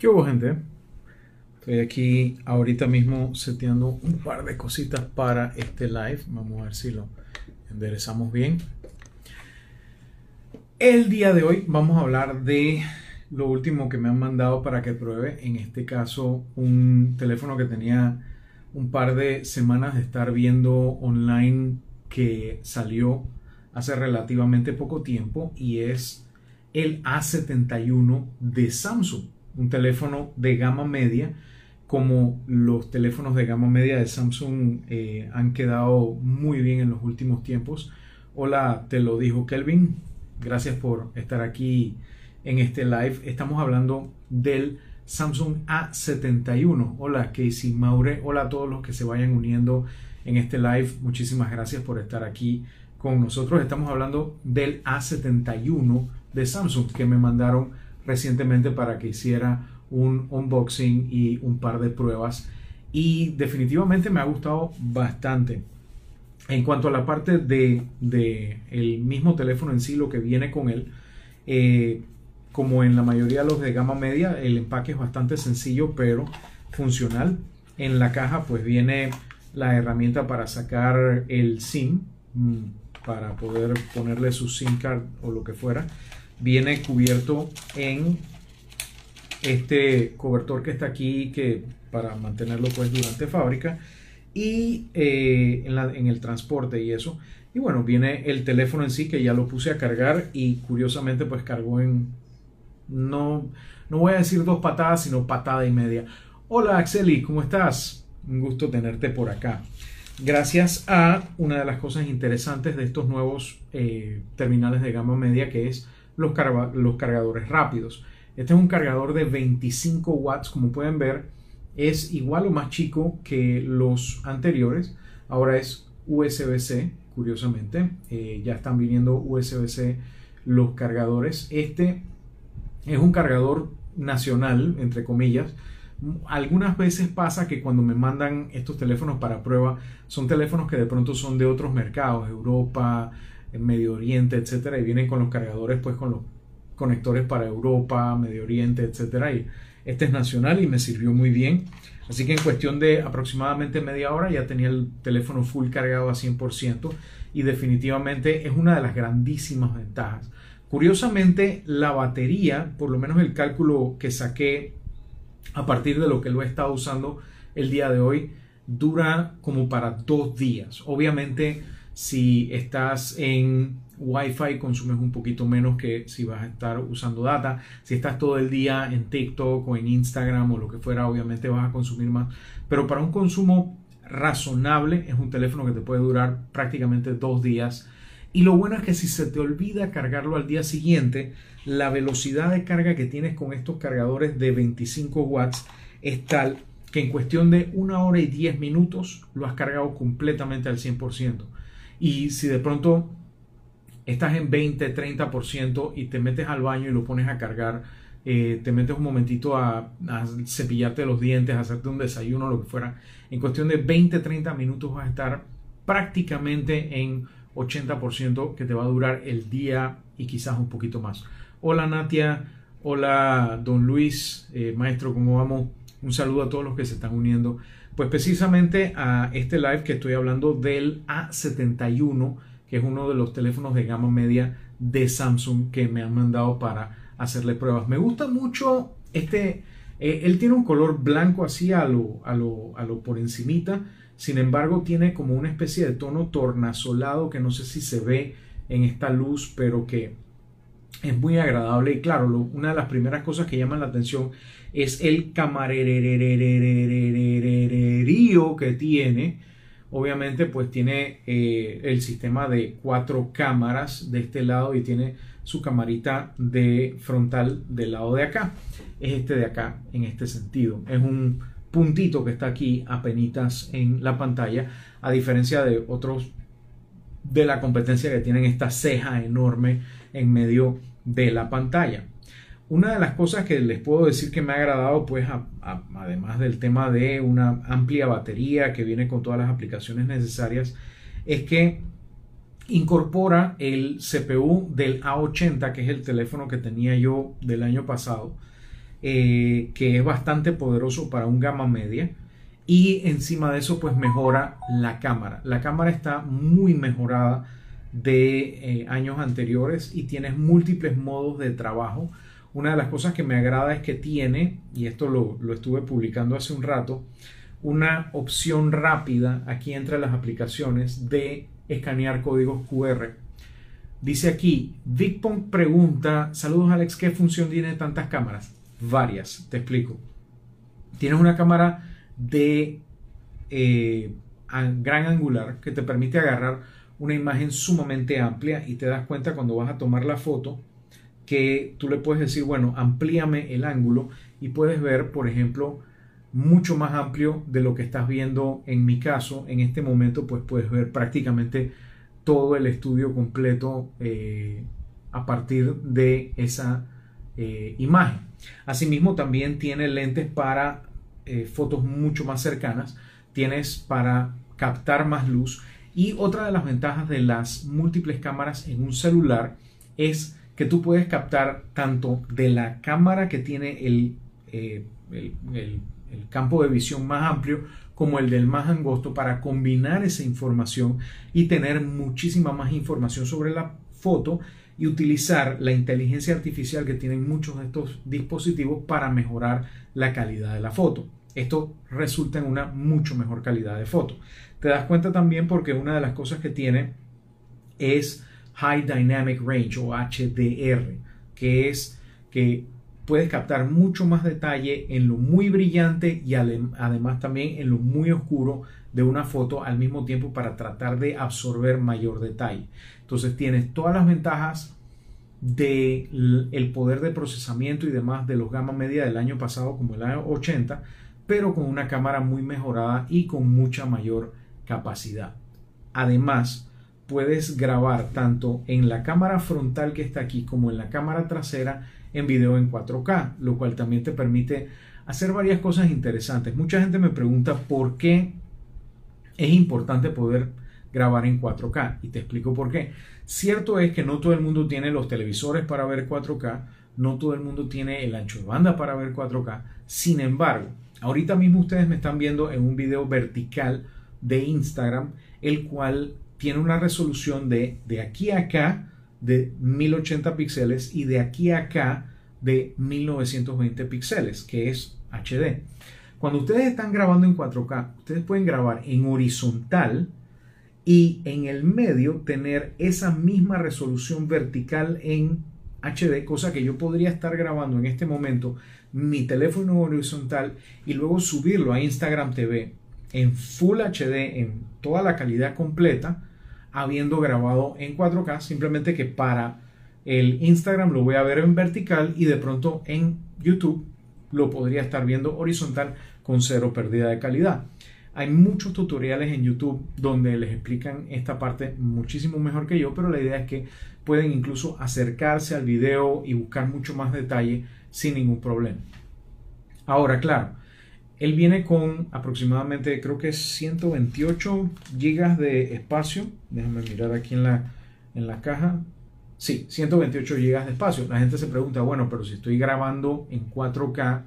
¿Qué hubo, gente? Estoy aquí ahorita mismo seteando un par de cositas para este live. Vamos a ver si lo enderezamos bien. El día de hoy vamos a hablar de lo último que me han mandado para que pruebe. En este caso, un teléfono que tenía un par de semanas de estar viendo online que salió hace relativamente poco tiempo y es el A71 de Samsung un teléfono de gama media, como los teléfonos de gama media de Samsung eh, han quedado muy bien en los últimos tiempos. Hola, te lo dijo Kelvin. Gracias por estar aquí en este live. Estamos hablando del Samsung A71. Hola, Casey Maure. Hola a todos los que se vayan uniendo en este live. Muchísimas gracias por estar aquí con nosotros. Estamos hablando del A71 de Samsung que me mandaron recientemente para que hiciera un unboxing y un par de pruebas y definitivamente me ha gustado bastante. En cuanto a la parte de, el mismo teléfono en sí, lo que viene con él, eh, como en la mayoría de los de gama media, el empaque es bastante sencillo pero funcional. En la caja pues viene la herramienta para sacar el SIM, mm, para poder ponerle su SIM card o lo que fuera viene cubierto en este cobertor que está aquí que para mantenerlo pues durante fábrica y eh, en, el transporte y eso. Y bueno viene el teléfono en sí que ya lo puse a cargar y curiosamente pues cargó en no no voy a decir dos patadas sino patada y media. Hola Axeli ¿cómo estás? un gusto tenerte por acá. Gracias a una de las cosas interesantes de estos nuevos eh, terminales de gama media que es los, cargadores rápidos. Este es un cargador de 25 watts, como pueden ver, es igual o más chico que los anteriores. Ahora es USB-C, curiosamente. Eh, ya están viniendo USB-C los cargadores. Este es un cargador nacional, entre comillas. Algunas veces pasa que cuando me mandan estos teléfonos para prueba, son teléfonos que de pronto son de otros mercados, Europa, en Medio Oriente, etcétera, y vienen con los cargadores, pues con los conectores para Europa, Medio Oriente, etcétera. Y este es nacional y me sirvió muy bien. Así que en cuestión de aproximadamente media hora ya tenía el teléfono full cargado a 100% y definitivamente es una de las grandísimas ventajas. Curiosamente, la batería, por lo menos el cálculo que saqué a partir de lo que lo he estado usando el día de hoy, dura como para dos días. Obviamente, si estás en Wi-Fi consumes un poquito menos que si vas a estar usando data. Si estás todo el día en TikTok o en Instagram o lo que fuera, obviamente vas a consumir más. Pero para un consumo razonable es un teléfono que te puede durar prácticamente dos días. Y lo bueno es que si se te olvida cargarlo al día siguiente, la velocidad de carga que tienes con estos cargadores de 25 watts es tal que en cuestión de una hora y 10 minutos lo has cargado completamente al 100%. Y si de pronto estás en 20, 30% y te metes al baño y lo pones a cargar, eh, te metes un momentito a, cepillarte los dientes, a hacerte un desayuno, lo que fuera, en cuestión de 20, 30 minutos vas a estar prácticamente en 80% que te va a durar el día y quizás un poquito más. Hola Natia, hola Don Luis, eh, maestro, ¿cómo vamos? Un saludo a todos los que se están uniendo. Pues precisamente a este live que estoy hablando del A71, que es uno de los teléfonos de gama media de Samsung que me han mandado para hacerle pruebas. Me gusta mucho este, eh, él tiene un color blanco así a lo, a lo, a lo por encimita, sin embargo tiene como una especie de tono tornasolado que no sé si se ve en esta luz, pero que es muy agradable y claro, una de las primeras cosas que llaman la atención es el camarerío que tiene. Obviamente pues tiene el sistema de cuatro cámaras de este lado y tiene su camarita de frontal del lado de acá. Es este de acá en este sentido. Es un puntito que está aquí penitas en la pantalla a diferencia de otros de la competencia que tienen esta ceja enorme en medio de la pantalla. Una de las cosas que les puedo decir que me ha agradado, pues además del tema de una amplia batería que viene con todas las aplicaciones necesarias, es que incorpora el CPU del A80, que es el teléfono que tenía yo del año pasado. eh, que es bastante poderoso para un gama media. Y encima de eso, pues mejora la cámara. La cámara está muy mejorada de eh, años anteriores y tienes múltiples modos de trabajo. Una de las cosas que me agrada es que tiene, y esto lo, lo estuve publicando hace un rato, una opción rápida aquí entre las aplicaciones de escanear códigos QR. Dice aquí, Vicpong pregunta, saludos Alex, ¿qué función tiene tantas cámaras? Varias, te explico. Tienes una cámara de eh, gran angular que te permite agarrar una imagen sumamente amplia y te das cuenta cuando vas a tomar la foto que tú le puedes decir, bueno, amplíame el ángulo y puedes ver, por ejemplo, mucho más amplio de lo que estás viendo en mi caso. En este momento, pues puedes ver prácticamente todo el estudio completo eh, a partir de esa eh, imagen. Asimismo, también tiene lentes para eh, fotos mucho más cercanas. Tienes para captar más luz. Y otra de las ventajas de las múltiples cámaras en un celular es que tú puedes captar tanto de la cámara que tiene el, el el campo de visión más amplio como el del más angosto para combinar esa información y tener muchísima más información sobre la foto y utilizar la inteligencia artificial que tienen muchos de estos dispositivos para mejorar la calidad de la foto. Esto resulta en una mucho mejor calidad de foto. Te das cuenta también porque una de las cosas que tiene es High Dynamic Range o HDR, que es que puedes captar mucho más detalle en lo muy brillante y además también en lo muy oscuro de una foto al mismo tiempo para tratar de absorber mayor detalle. Entonces tienes todas las ventajas del poder de procesamiento y demás de los gama media del año pasado como el año 80, pero con una cámara muy mejorada y con mucha mayor capacidad. Además, puedes grabar tanto en la cámara frontal que está aquí como en la cámara trasera en video en 4K, lo cual también te permite hacer varias cosas interesantes. Mucha gente me pregunta por qué es importante poder grabar en 4K y te explico por qué. Cierto es que no todo el mundo tiene los televisores para ver 4K, no todo el mundo tiene el ancho de banda para ver 4K. Sin embargo, ahorita mismo ustedes me están viendo en un video vertical de Instagram, el cual tiene una resolución de de aquí a acá de 1080 píxeles y de aquí a acá de 1920 píxeles, que es HD. Cuando ustedes están grabando en 4K, ustedes pueden grabar en horizontal y en el medio tener esa misma resolución vertical en HD, cosa que yo podría estar grabando en este momento mi teléfono horizontal y luego subirlo a Instagram TV en Full HD en toda la calidad completa habiendo grabado en 4K, simplemente que para el Instagram lo voy a ver en vertical y de pronto en YouTube lo podría estar viendo horizontal con cero pérdida de calidad. Hay muchos tutoriales en YouTube donde les explican esta parte muchísimo mejor que yo, pero la idea es que pueden incluso acercarse al video y buscar mucho más detalle sin ningún problema. Ahora, claro, él viene con aproximadamente, creo que es 128 gigas de espacio. Déjame mirar aquí en la, en la caja. Sí, 128 gigas de espacio. La gente se pregunta, bueno, pero si estoy grabando en 4K,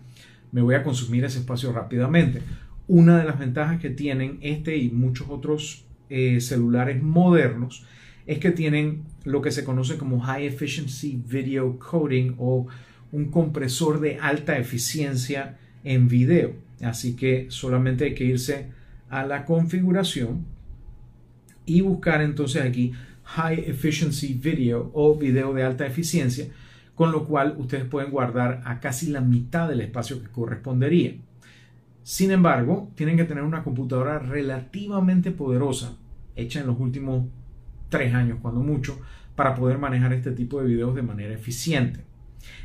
me voy a consumir ese espacio rápidamente. Una de las ventajas que tienen este y muchos otros eh, celulares modernos es que tienen lo que se conoce como High Efficiency Video Coding o un compresor de alta eficiencia en video. Así que solamente hay que irse a la configuración y buscar entonces aquí High Efficiency Video o video de alta eficiencia, con lo cual ustedes pueden guardar a casi la mitad del espacio que correspondería. Sin embargo, tienen que tener una computadora relativamente poderosa, hecha en los últimos tres años, cuando mucho, para poder manejar este tipo de videos de manera eficiente.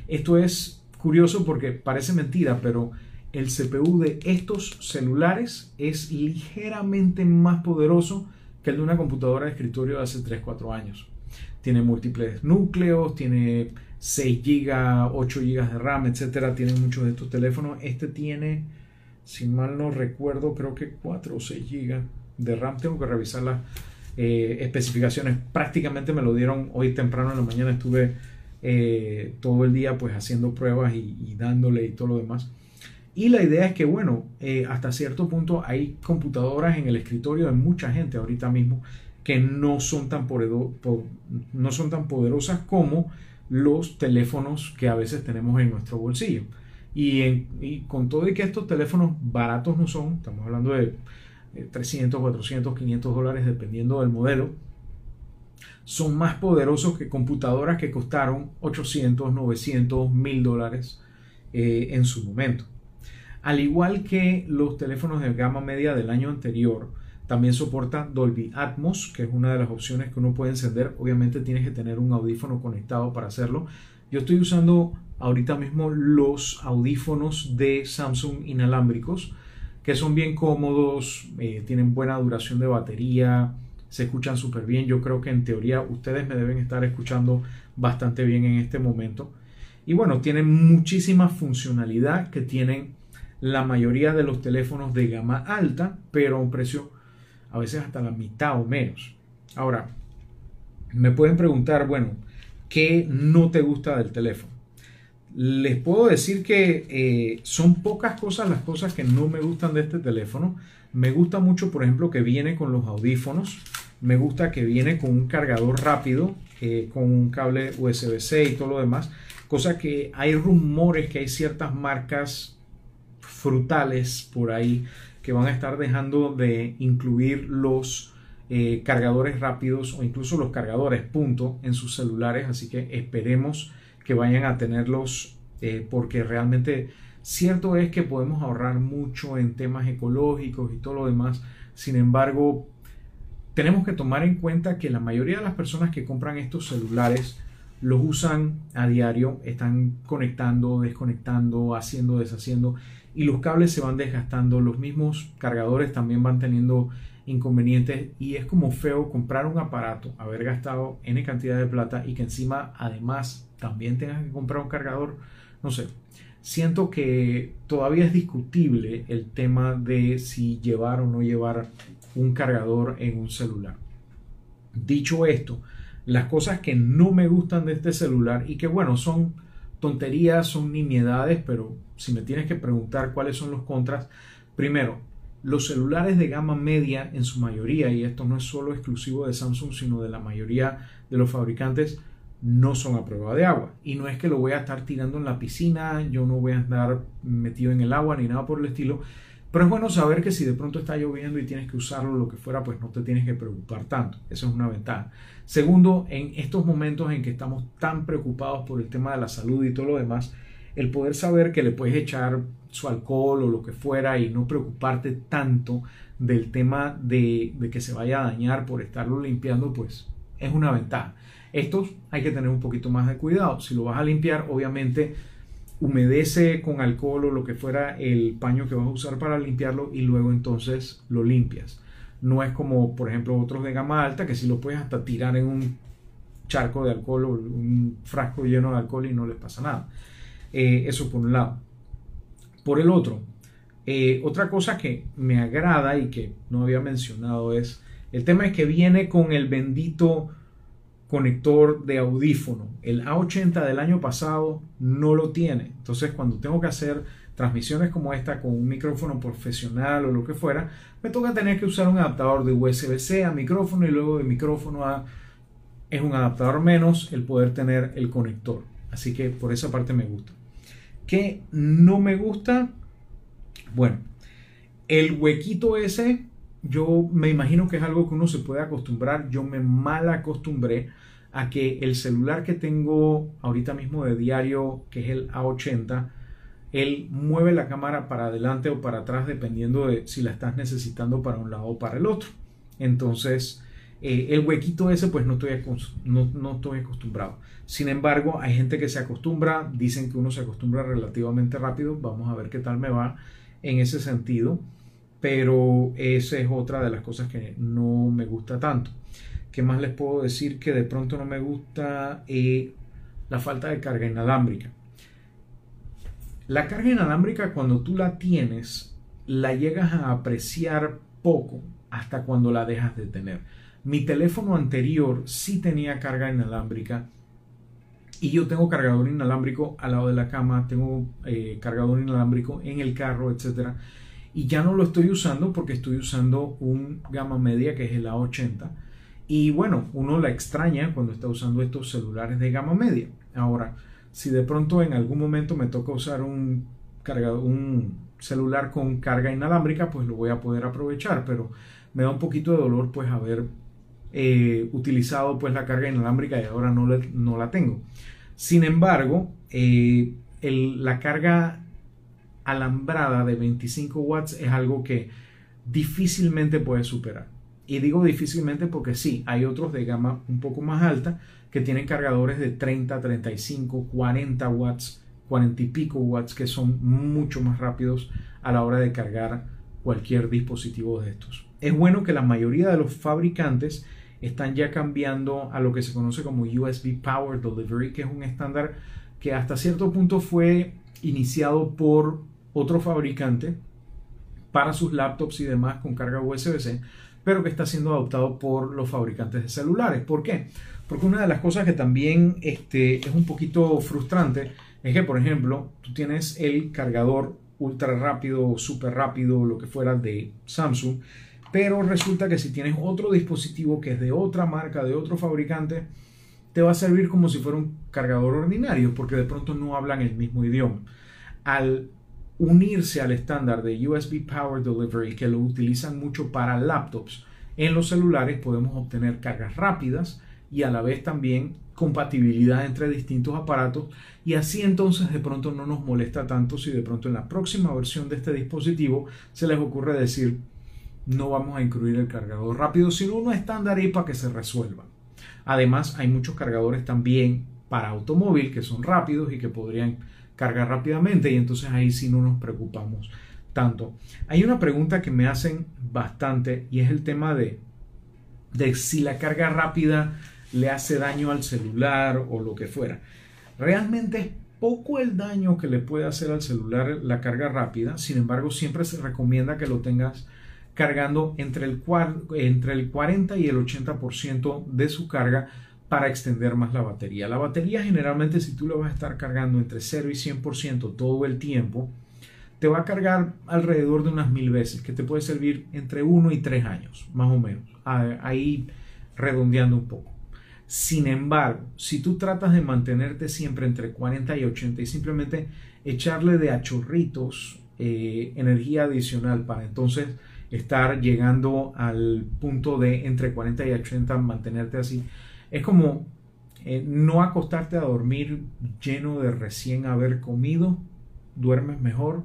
Esto es curioso porque parece mentira, pero el CPU de estos celulares es ligeramente más poderoso que el de una computadora de escritorio de hace 3-4 años. Tiene múltiples núcleos, tiene 6 GB, 8 GB de RAM, etcétera. Tiene muchos de estos teléfonos. Este tiene, si mal no recuerdo, creo que 4 o 6 GB de RAM. Tengo que revisar las eh, especificaciones. Prácticamente me lo dieron hoy temprano en la mañana. Estuve eh, todo el día pues haciendo pruebas y, dándole y todo lo demás. Y la idea es que, bueno, eh, hasta cierto punto hay computadoras en el escritorio de mucha gente ahorita mismo que no son tan, no son tan poderosas como los teléfonos que a veces tenemos en nuestro bolsillo. Y, con todo y que estos teléfonos baratos no son, estamos hablando de 300, 400, 500 dólares dependiendo del modelo, son más poderosos que computadoras que costaron 800, 900, 1000 dólares eh, en su momento. Al igual que los teléfonos de gama media del año anterior, también soporta Dolby Atmos, que es una de las opciones que uno puede encender. Obviamente tienes que tener un audífono conectado para hacerlo. Yo estoy usando ahorita mismo los audífonos de Samsung inalámbricos, que son bien cómodos, eh, tienen buena duración de batería, se escuchan súper bien. Yo creo que en teoría ustedes me deben estar escuchando bastante bien en este momento. Y bueno, tienen muchísima funcionalidad que tienen la mayoría de los teléfonos de gama alta, pero a un precio a veces hasta la mitad o menos. Ahora, me pueden preguntar, bueno, ¿qué no te gusta del teléfono? Les puedo decir que eh, son pocas cosas las cosas que no me gustan de este teléfono. Me gusta mucho, por ejemplo, que viene con los audífonos. Me gusta que viene con un cargador rápido, eh, con un cable USB-C y todo lo demás. Cosa que hay rumores que hay ciertas marcas frutales por ahí que van a estar dejando de incluir los eh, cargadores rápidos o incluso los cargadores punto en sus celulares. Así que esperemos que vayan a tenerlos eh, porque realmente cierto es que podemos ahorrar mucho en temas ecológicos y todo lo demás. Sin embargo, tenemos que tomar en cuenta que la mayoría de las personas que compran estos celulares los usan a diario, están conectando, desconectando, haciendo, deshaciendo y los cables se van desgastando, los mismos cargadores también van teniendo inconvenientes y es como feo comprar un aparato, haber gastado N cantidad de plata y que encima además también tengas que comprar un cargador, no sé. Siento que todavía es discutible el tema de si llevar o no llevar un cargador en un celular. Dicho esto, las cosas que no me gustan de este celular y que bueno, son tonterías, son nimiedades, pero si me tienes que preguntar cuáles son los contras, primero, los celulares de gama media en su mayoría, y esto no es solo exclusivo de Samsung, sino de la mayoría de los fabricantes, no son a prueba de agua. Y no es que lo voy a estar tirando en la piscina, yo no voy a estar metido en el agua ni nada por el estilo. Pero es bueno saber que si de pronto está lloviendo y tienes que usarlo, lo que fuera, pues no te tienes que preocupar tanto. Eso es una ventaja. Segundo, en estos momentos en que estamos tan preocupados por el tema de la salud y todo lo demás, el poder saber que le puedes echar su alcohol o lo que fuera y no preocuparte tanto del tema de, que se vaya a dañar por estarlo limpiando, pues es una ventaja. Estos hay que tener un poquito más de cuidado. Si lo vas a limpiar, obviamente humedece con alcohol o lo que fuera el paño que vas a usar para limpiarlo y luego entonces lo limpias. No es como, por ejemplo, otros de gama alta que si lo puedes hasta tirar en un charco de alcohol o un frasco lleno de alcohol y no les pasa nada. Eh, eso por un lado. Por el otro, eh, otra cosa que me agrada y que no había mencionado es, el tema es que viene con el bendito conector de audífono. El A80 del año pasado no lo tiene. Entonces cuando tengo que hacer transmisiones como esta con un micrófono profesional o lo que fuera, me toca tener que usar un adaptador de USB-C a micrófono y luego de micrófono a... Es un adaptador menos el poder tener el conector. Así que por esa parte me gusta. ¿Qué no me gusta? Bueno, el huequito ese yo me imagino que es algo que uno se puede acostumbrar. Yo me mal acostumbré a que el celular que tengo ahorita mismo de diario, que es el A80, él mueve la cámara para adelante o para atrás dependiendo de si la estás necesitando para un lado o para el otro. Entonces, eh, el huequito ese pues no estoy, no, no estoy acostumbrado. Sin embargo, hay gente que se acostumbra, dicen que uno se acostumbra relativamente rápido. Vamos a ver qué tal me va en ese sentido pero esa es otra de las cosas que no me gusta tanto. ¿Qué más les puedo decir que de pronto no me gusta? Eh, la falta de carga inalámbrica. La carga inalámbrica cuando tú la tienes, la llegas a apreciar poco hasta cuando la dejas de tener. Mi teléfono anterior sí tenía carga inalámbrica y yo tengo cargador inalámbrico al lado de la cama, tengo eh, cargador inalámbrico en el carro, etcétera. Y ya no lo estoy usando porque estoy usando un gama media que es el A80. Y bueno, uno la extraña cuando está usando estos celulares de gama media. Ahora, si de pronto en algún momento me toca usar un, cargador, un celular con carga inalámbrica, pues lo voy a poder aprovechar. Pero me da un poquito de dolor pues haber eh, utilizado pues la carga inalámbrica y ahora no, no la tengo. Sin embargo, eh, la carga alambrada de 25 watts es algo que difícilmente puede superar. Y digo difícilmente porque sí, hay otros de gama un poco más alta que tienen cargadores de 30, 35, 40 watts, 40 y pico watts que son mucho más rápidos a la hora de cargar cualquier dispositivo de estos. Es bueno que la mayoría de los fabricantes están ya cambiando a lo que se conoce como USB Power Delivery, que es un estándar que hasta cierto punto fue iniciado por otro fabricante para sus laptops y demás con carga USB-C, pero que está siendo adoptado por los fabricantes de celulares. ¿Por qué? Porque una de las cosas que también este, es un poquito frustrante es que, por ejemplo, tú tienes el cargador ultra rápido, super rápido, lo que fuera de Samsung, pero resulta que si tienes otro dispositivo que es de otra marca, de otro fabricante, te va a servir como si fuera un cargador ordinario, porque de pronto no hablan el mismo idioma. Al unirse al estándar de USB Power Delivery, que lo utilizan mucho para laptops, en los celulares podemos obtener cargas rápidas y a la vez también compatibilidad entre distintos aparatos y así entonces de pronto no nos molesta tanto si de pronto en la próxima versión de este dispositivo se les ocurre decir no vamos a incluir el cargador rápido, sino uno estándar y para que se resuelva. Además, hay muchos cargadores también para automóvil que son rápidos y que podrían cargar rápidamente y entonces ahí sí no nos preocupamos tanto. Hay una pregunta que me hacen bastante y es el tema de, de si la carga rápida le hace daño al celular o lo que fuera. Realmente es poco el daño que le puede hacer al celular la carga rápida, sin embargo siempre se recomienda que lo tengas cargando entre el, entre el 40 y el 80% de su carga para extender más la batería. La batería generalmente si tú lo vas a estar cargando entre 0 y 100% todo el tiempo, te va a cargar alrededor de unas mil veces, que te puede servir entre 1 y 3 años, más o menos, ahí redondeando un poco. Sin embargo, si tú tratas de mantenerte siempre entre 40 y 80 y simplemente echarle de achorritos eh, energía adicional para entonces estar llegando al punto de entre 40 y 80, mantenerte así. Es como eh, no acostarte a dormir lleno de recién haber comido, duermes mejor.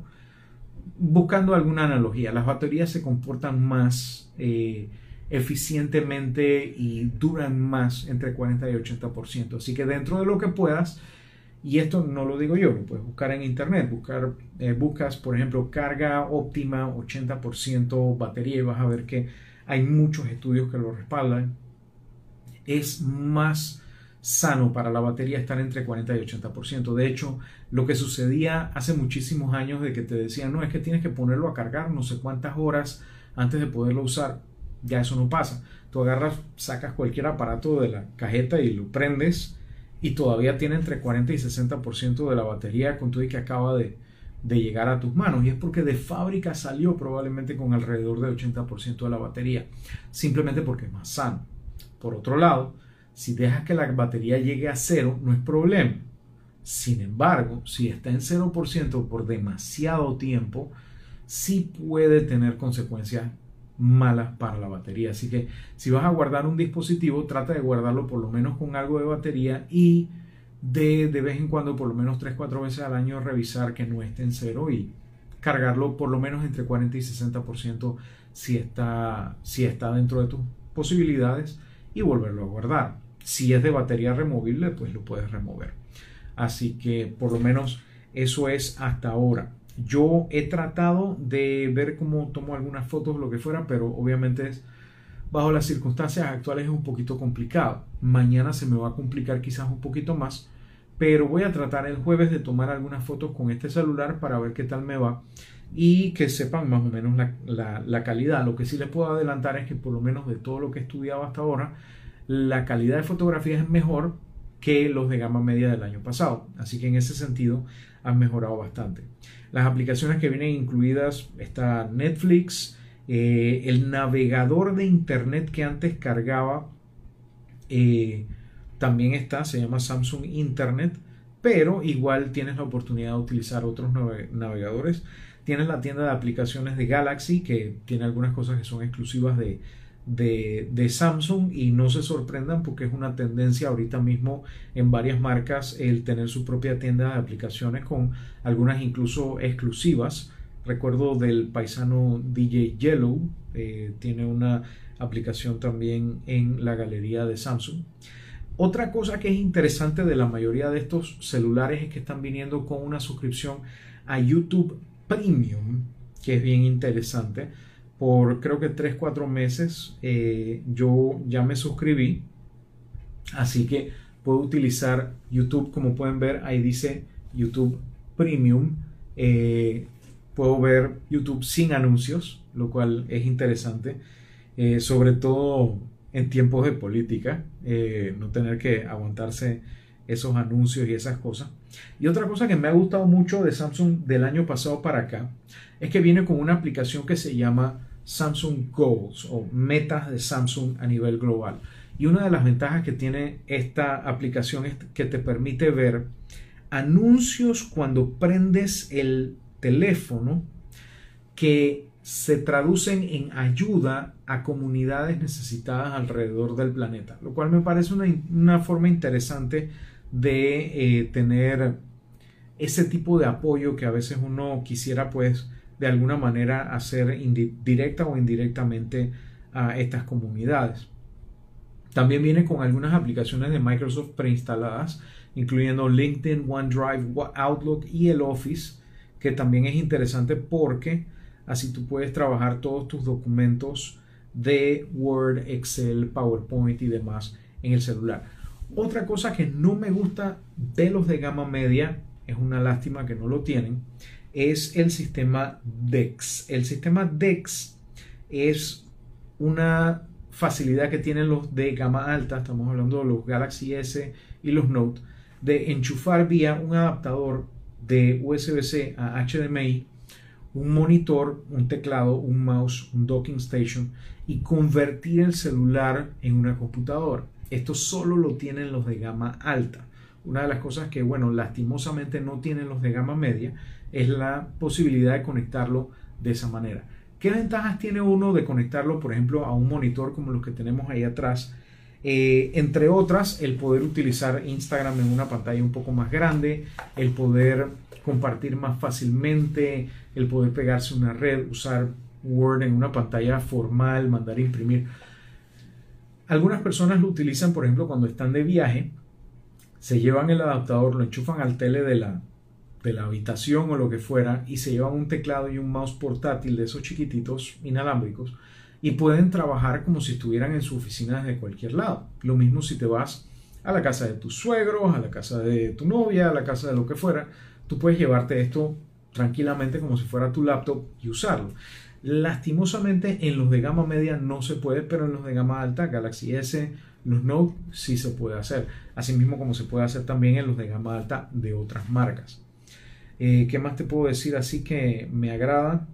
Buscando alguna analogía, las baterías se comportan más eh, eficientemente y duran más entre 40 y 80%. Así que dentro de lo que puedas, y esto no lo digo yo, lo puedes buscar en internet, buscar, eh, buscas por ejemplo carga óptima 80% batería y vas a ver que hay muchos estudios que lo respaldan. Es más sano para la batería estar entre 40 y 80%. De hecho, lo que sucedía hace muchísimos años de que te decían, no, es que tienes que ponerlo a cargar no sé cuántas horas antes de poderlo usar. Ya eso no pasa. Tú agarras, sacas cualquier aparato de la cajeta y lo prendes y todavía tiene entre 40 y 60% de la batería con todo y que acaba de, llegar a tus manos. Y es porque de fábrica salió probablemente con alrededor del 80% de la batería, simplemente porque es más sano. Por otro lado, si dejas que la batería llegue a cero, no es problema. Sin embargo, si está en 0% por demasiado tiempo, sí puede tener consecuencias malas para la batería. Así que si vas a guardar un dispositivo, trata de guardarlo por lo menos con algo de batería y de, de vez en cuando, por lo menos 3-4 veces al año, revisar que no esté en cero y cargarlo por lo menos entre 40 y 60% si está, si está dentro de tus posibilidades y volverlo a guardar. Si es de batería removible, pues lo puedes remover. Así que por lo menos eso es hasta ahora. Yo he tratado de ver cómo tomo algunas fotos, lo que fuera, pero obviamente es bajo las circunstancias actuales es un poquito complicado. Mañana se me va a complicar quizás un poquito más, pero voy a tratar el jueves de tomar algunas fotos con este celular para ver qué tal me va y que sepan más o menos la, la calidad. Lo que sí les puedo adelantar es que por lo menos de todo lo que he estudiado hasta ahora, la calidad de fotografía es mejor que los de gama media del año pasado. Así que en ese sentido han mejorado bastante. Las aplicaciones que vienen incluidas está Netflix, eh, el navegador de internet que antes cargaba eh, también está, se llama Samsung Internet, pero igual tienes la oportunidad de utilizar otros navegadores. Tienes la tienda de aplicaciones de Galaxy que tiene algunas cosas que son exclusivas de, de, Samsung y no se sorprendan porque es una tendencia ahorita mismo en varias marcas el tener su propia tienda de aplicaciones con algunas incluso exclusivas. Recuerdo del paisano DJ Yellow, eh, tiene una aplicación también en la galería de Samsung. Otra cosa que es interesante de la mayoría de estos celulares es que están viniendo con una suscripción a YouTube Premium, que es bien interesante por creo que 3-4 meses eh, yo ya me suscribí. Así que puedo utilizar YouTube, como pueden ver, ahí dice YouTube Premium. Eh, puedo ver YouTube sin anuncios, lo cual es interesante, eh, sobre todo en tiempos de política, no tener que aguantarse esos anuncios y esas cosas. Y otra cosa que me ha gustado mucho de Samsung del año pasado para acá es que viene con una aplicación que se llama Samsung Goals o metas de Samsung a nivel global. Y una de las ventajas que tiene esta aplicación es que te permite ver anuncios cuando prendes el teléfono que se traducen en ayuda a comunidades necesitadas alrededor del planeta, lo cual me parece una, forma interesante de eh, tener ese tipo de apoyo que a veces uno quisiera pues de alguna manera hacer directa o indirectamente a estas comunidades. También viene con algunas aplicaciones de Microsoft preinstaladas, incluyendo LinkedIn, OneDrive, Outlook y el Office, que también es interesante porque así tú puedes trabajar todos tus documentos de Word, Excel, PowerPoint y demás en el celular. Otra cosa que no me gusta de los de gama media, es una lástima que no lo tienen, es el sistema DEX. El sistema DEX es una facilidad que tienen los de gama alta, estamos hablando de los Galaxy S y los Note, de enchufar vía un adaptador de USB-C a HDMI un monitor, un teclado, un mouse, un docking station y convertir el celular en una computadora. Esto solo lo tienen los de gama alta. Una de las cosas que, bueno, lastimosamente no tienen los de gama media es la posibilidad de conectarlo de esa manera. ¿Qué ventajas tiene uno de conectarlo, por ejemplo, a un monitor como los que tenemos ahí atrás? Eh, entre otras, el poder utilizar Instagram en una pantalla un poco más grande, el poder compartir más fácilmente, el poder pegarse una red, usar Word en una pantalla formal, mandar a imprimir. Algunas personas lo utilizan, por ejemplo, cuando están de viaje, se llevan el adaptador, lo enchufan al tele de la, de la habitación o lo que fuera y se llevan un teclado y un mouse portátil de esos chiquititos inalámbricos y pueden trabajar como si estuvieran en su oficina desde cualquier lado. Lo mismo si te vas a la casa de tus suegros, a la casa de tu novia, a la casa de lo que fuera, tú puedes llevarte esto tranquilamente como si fuera tu laptop y usarlo. Lastimosamente en los de gama media no se puede, pero en los de gama alta, Galaxy S, los Note sí se puede hacer. Asimismo como se puede hacer también en los de gama alta de otras marcas. Eh, ¿Qué más te puedo decir así que me agrada?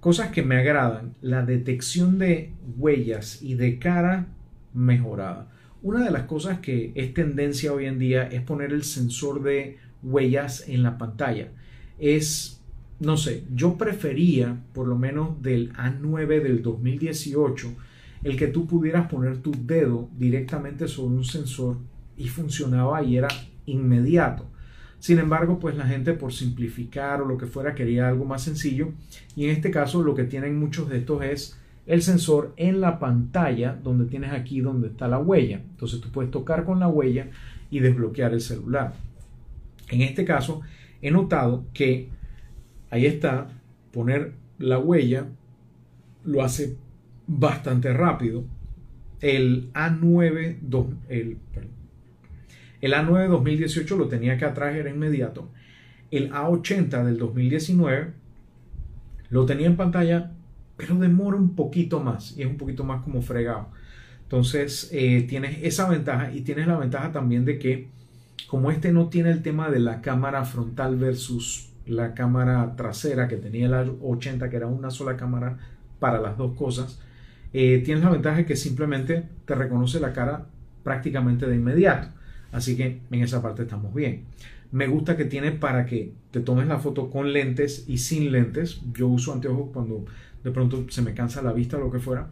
Cosas que me agradan. La detección de huellas y de cara mejorada. Una de las cosas que es tendencia hoy en día es poner el sensor de huellas en la pantalla. Es, no sé, yo prefería, por lo menos del A9 del 2018, el que tú pudieras poner tu dedo directamente sobre un sensor y funcionaba y era inmediato. Sin embargo, pues la gente por simplificar o lo que fuera quería algo más sencillo y en este caso lo que tienen muchos de estos es el sensor en la pantalla donde tienes aquí donde está la huella. Entonces tú puedes tocar con la huella y desbloquear el celular. En este caso, he notado que ahí está, poner la huella lo hace bastante rápido. El A9, el, el A9 2018 lo tenía que atrás, era inmediato. El A80 del 2019 lo tenía en pantalla, pero demora un poquito más y es un poquito más como fregado. Entonces eh, tienes esa ventaja y tienes la ventaja también de que como este no tiene el tema de la cámara frontal versus la cámara trasera que tenía el 80 que era una sola cámara para las dos cosas, eh, tienes la ventaja de que simplemente te reconoce la cara prácticamente de inmediato. Así que en esa parte estamos bien. Me gusta que tiene para que te tomes la foto con lentes y sin lentes. Yo uso anteojos cuando de pronto se me cansa la vista o lo que fuera.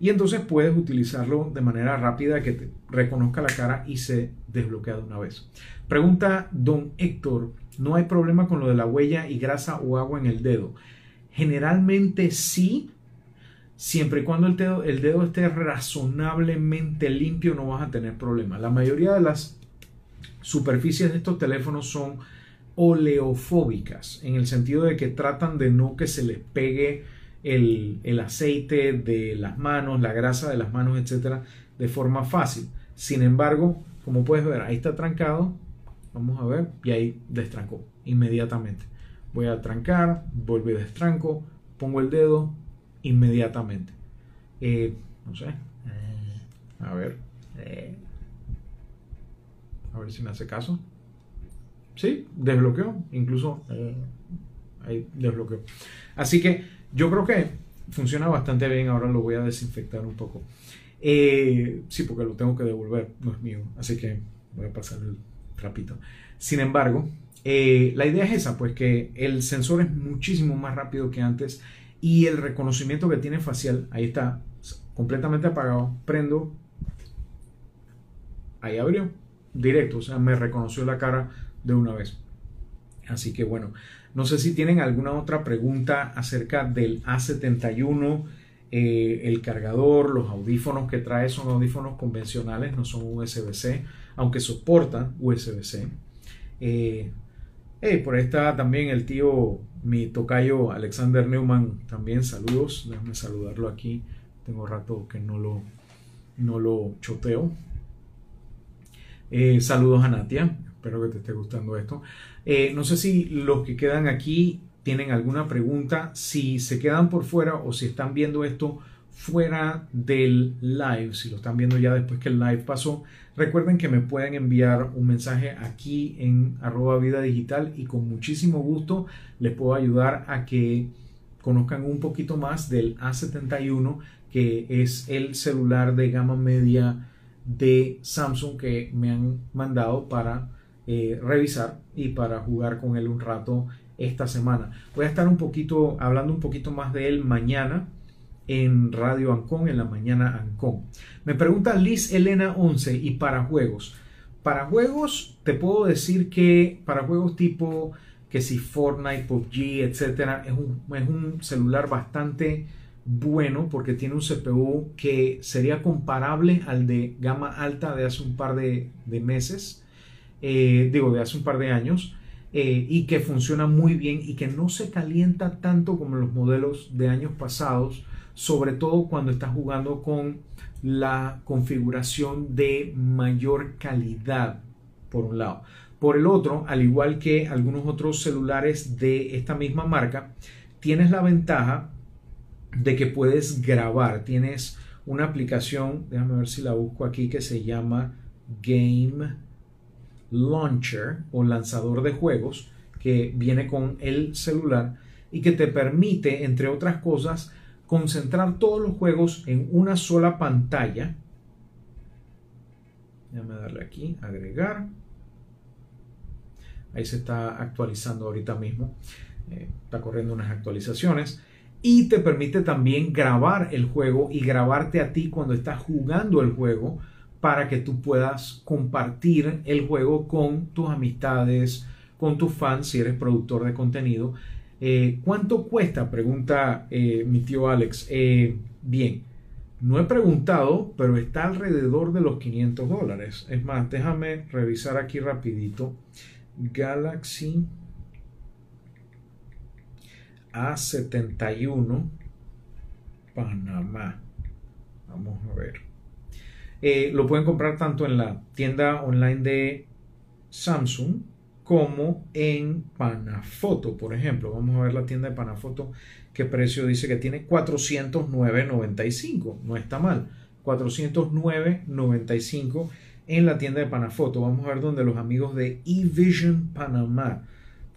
Y entonces puedes utilizarlo de manera rápida que te reconozca la cara y se desbloquea de una vez. Pregunta don Héctor, ¿no hay problema con lo de la huella y grasa o agua en el dedo? Generalmente sí, siempre y cuando el dedo, el dedo esté razonablemente limpio no vas a tener problema. La mayoría de las superficies de estos teléfonos son oleofóbicas, en el sentido de que tratan de no que se les pegue el, aceite de las manos, la grasa de las manos, etcétera, de forma fácil. Sin embargo, como puedes ver, ahí está trancado. Vamos a ver, y ahí destrancó inmediatamente. Voy a trancar, vuelvo y destranco, pongo el dedo inmediatamente. Eh, no sé. A ver. A ver si me hace caso. Sí, desbloqueó. Incluso ahí desbloqueó. Así que yo creo que funciona bastante bien. Ahora lo voy a desinfectar un poco. Eh, sí, porque lo tengo que devolver, no es mío. Así que voy a pasar el trapito. Sin embargo, eh, la idea es esa, pues que el sensor es muchísimo más rápido que antes y el reconocimiento que tiene facial, ahí está, completamente apagado. Prendo, ahí abrió, directo, o sea, me reconoció la cara de una vez. Así que bueno, no sé si tienen alguna otra pregunta acerca del A71, eh, el cargador, los audífonos que trae son audífonos convencionales, no son USB-C, aunque soportan USB-C. Eh, por ahí está también el tío, mi tocayo Alexander Neumann, también saludos, déjame saludarlo aquí, tengo rato que no lo, no lo choteo. Eh, saludos a Natia, espero que te esté gustando esto. Eh, no sé si los que quedan aquí tienen alguna pregunta, si se quedan por fuera o si están viendo esto fuera del live, si lo están viendo ya después que el live pasó, recuerden que me pueden enviar un mensaje aquí en arroba vida digital y con muchísimo gusto les puedo ayudar a que conozcan un poquito más del A71 que es el celular de gama media de Samsung que me han mandado para eh, revisar y para jugar con él un rato esta semana. Voy a estar un poquito hablando un poquito más de él mañana en Radio Ancon, en la mañana Ancon. Me pregunta Liz Elena 11 y para juegos. Para juegos te puedo decir que para juegos tipo que si Fortnite, PUBG, etcétera, es un, es un celular bastante bueno porque tiene un CPU que sería comparable al de gama alta de hace un par de, meses, eh, digo, de hace un par de años, eh, y que funciona muy bien y que no se calienta tanto como los modelos de años pasados, sobre todo cuando estás jugando con la configuración de mayor calidad, por un lado. Por el otro, al igual que algunos otros celulares de esta misma marca, tienes la ventaja de que puedes grabar. Tienes una aplicación, déjame ver si la busco aquí, que se llama Game Launcher o lanzador de juegos, que viene con el celular y que te permite, entre otras cosas, concentrar todos los juegos en una sola pantalla. Déjame darle aquí, agregar. Ahí se está actualizando ahorita mismo. Eh, está corriendo unas actualizaciones y te permite también grabar el juego y grabarte a ti cuando estás jugando el juego para que tú puedas compartir el juego con tus amistades, con tus fans si eres productor de contenido. Eh, ¿Cuánto cuesta? Pregunta eh, mi tío Alex. Eh, bien, no he preguntado, pero está alrededor de los 500 dólares. Es más, déjame revisar aquí rapidito. Galaxy a71, Panamá. Vamos a ver. Eh, lo pueden comprar tanto en la tienda online de Samsung como en Panafoto, por ejemplo. Vamos a ver la tienda de Panafoto, qué precio dice que tiene 409.95. No está mal. 409.95 en la tienda de Panafoto. Vamos a ver donde los amigos de eVision Panamá,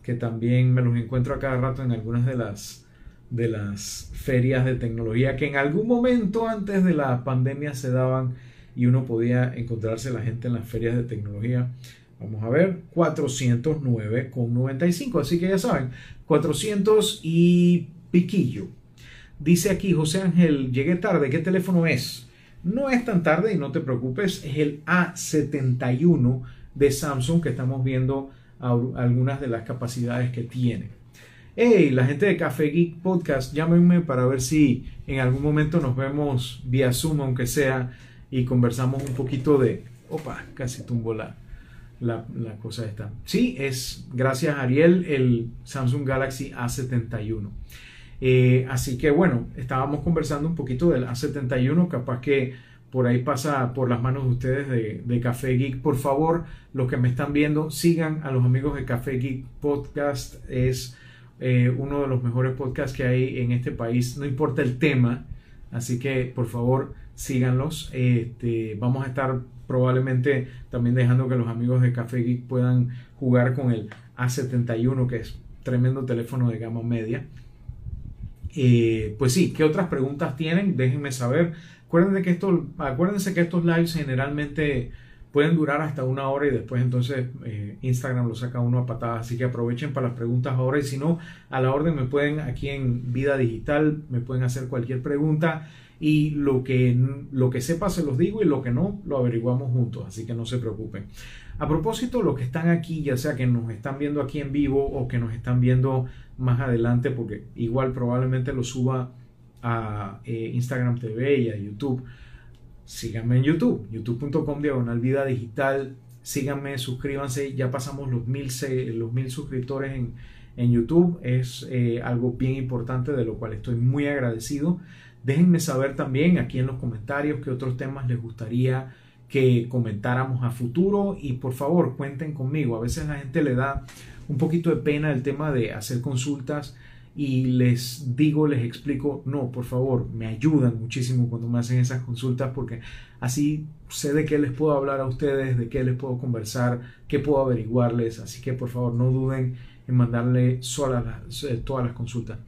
que también me los encuentro a cada rato en algunas de las de las ferias de tecnología que en algún momento antes de la pandemia se daban y uno podía encontrarse la gente en las ferias de tecnología. Vamos a ver, 409,95. Así que ya saben, 400 y piquillo. Dice aquí José Ángel, llegué tarde, ¿qué teléfono es? No es tan tarde y no te preocupes, es el A71 de Samsung que estamos viendo algunas de las capacidades que tiene. Hey, la gente de Café Geek Podcast, llámenme para ver si en algún momento nos vemos vía Zoom, aunque sea, y conversamos un poquito de... Opa, casi tumbo la, la, cosa esta. Sí, es gracias Ariel el Samsung Galaxy A71. Eh, así que bueno, estábamos conversando un poquito del A71, capaz que por ahí pasa por las manos de ustedes de, de, Café Geek. Por favor, los que me están viendo, sigan a los amigos de Café Geek Podcast. Es eh, uno de los mejores podcasts que hay en este país, no importa el tema. Así que por favor, síganlos. Este, vamos a estar probablemente también dejando que los amigos de Café Geek puedan jugar con el A71, que es tremendo teléfono de gama media. Eh, pues sí, ¿qué otras preguntas tienen? Déjenme saber. Acuérdense que, esto, acuérdense que estos lives generalmente pueden durar hasta una hora y después entonces eh, Instagram lo saca uno a patadas. Así que aprovechen para las preguntas ahora y si no, a la orden me pueden aquí en Vida Digital, me pueden hacer cualquier pregunta y lo que, lo que sepa se los digo y lo que no lo averiguamos juntos, así que no se preocupen. A propósito, los que están aquí, ya sea que nos están viendo aquí en vivo o que nos están viendo más adelante, porque igual probablemente lo suba a eh, Instagram TV y a YouTube. Síganme en YouTube, youtube.com diagonal vida digital. Síganme, suscríbanse. Ya pasamos los mil, los mil suscriptores en, en YouTube. Es eh, algo bien importante de lo cual estoy muy agradecido. Déjenme saber también aquí en los comentarios qué otros temas les gustaría que comentáramos a futuro y por favor cuenten conmigo. A veces la gente le da un poquito de pena el tema de hacer consultas y les digo, les explico, no, por favor, me ayudan muchísimo cuando me hacen esas consultas porque así sé de qué les puedo hablar a ustedes, de qué les puedo conversar, qué puedo averiguarles, así que por favor no duden en mandarle eh, todas las consultas.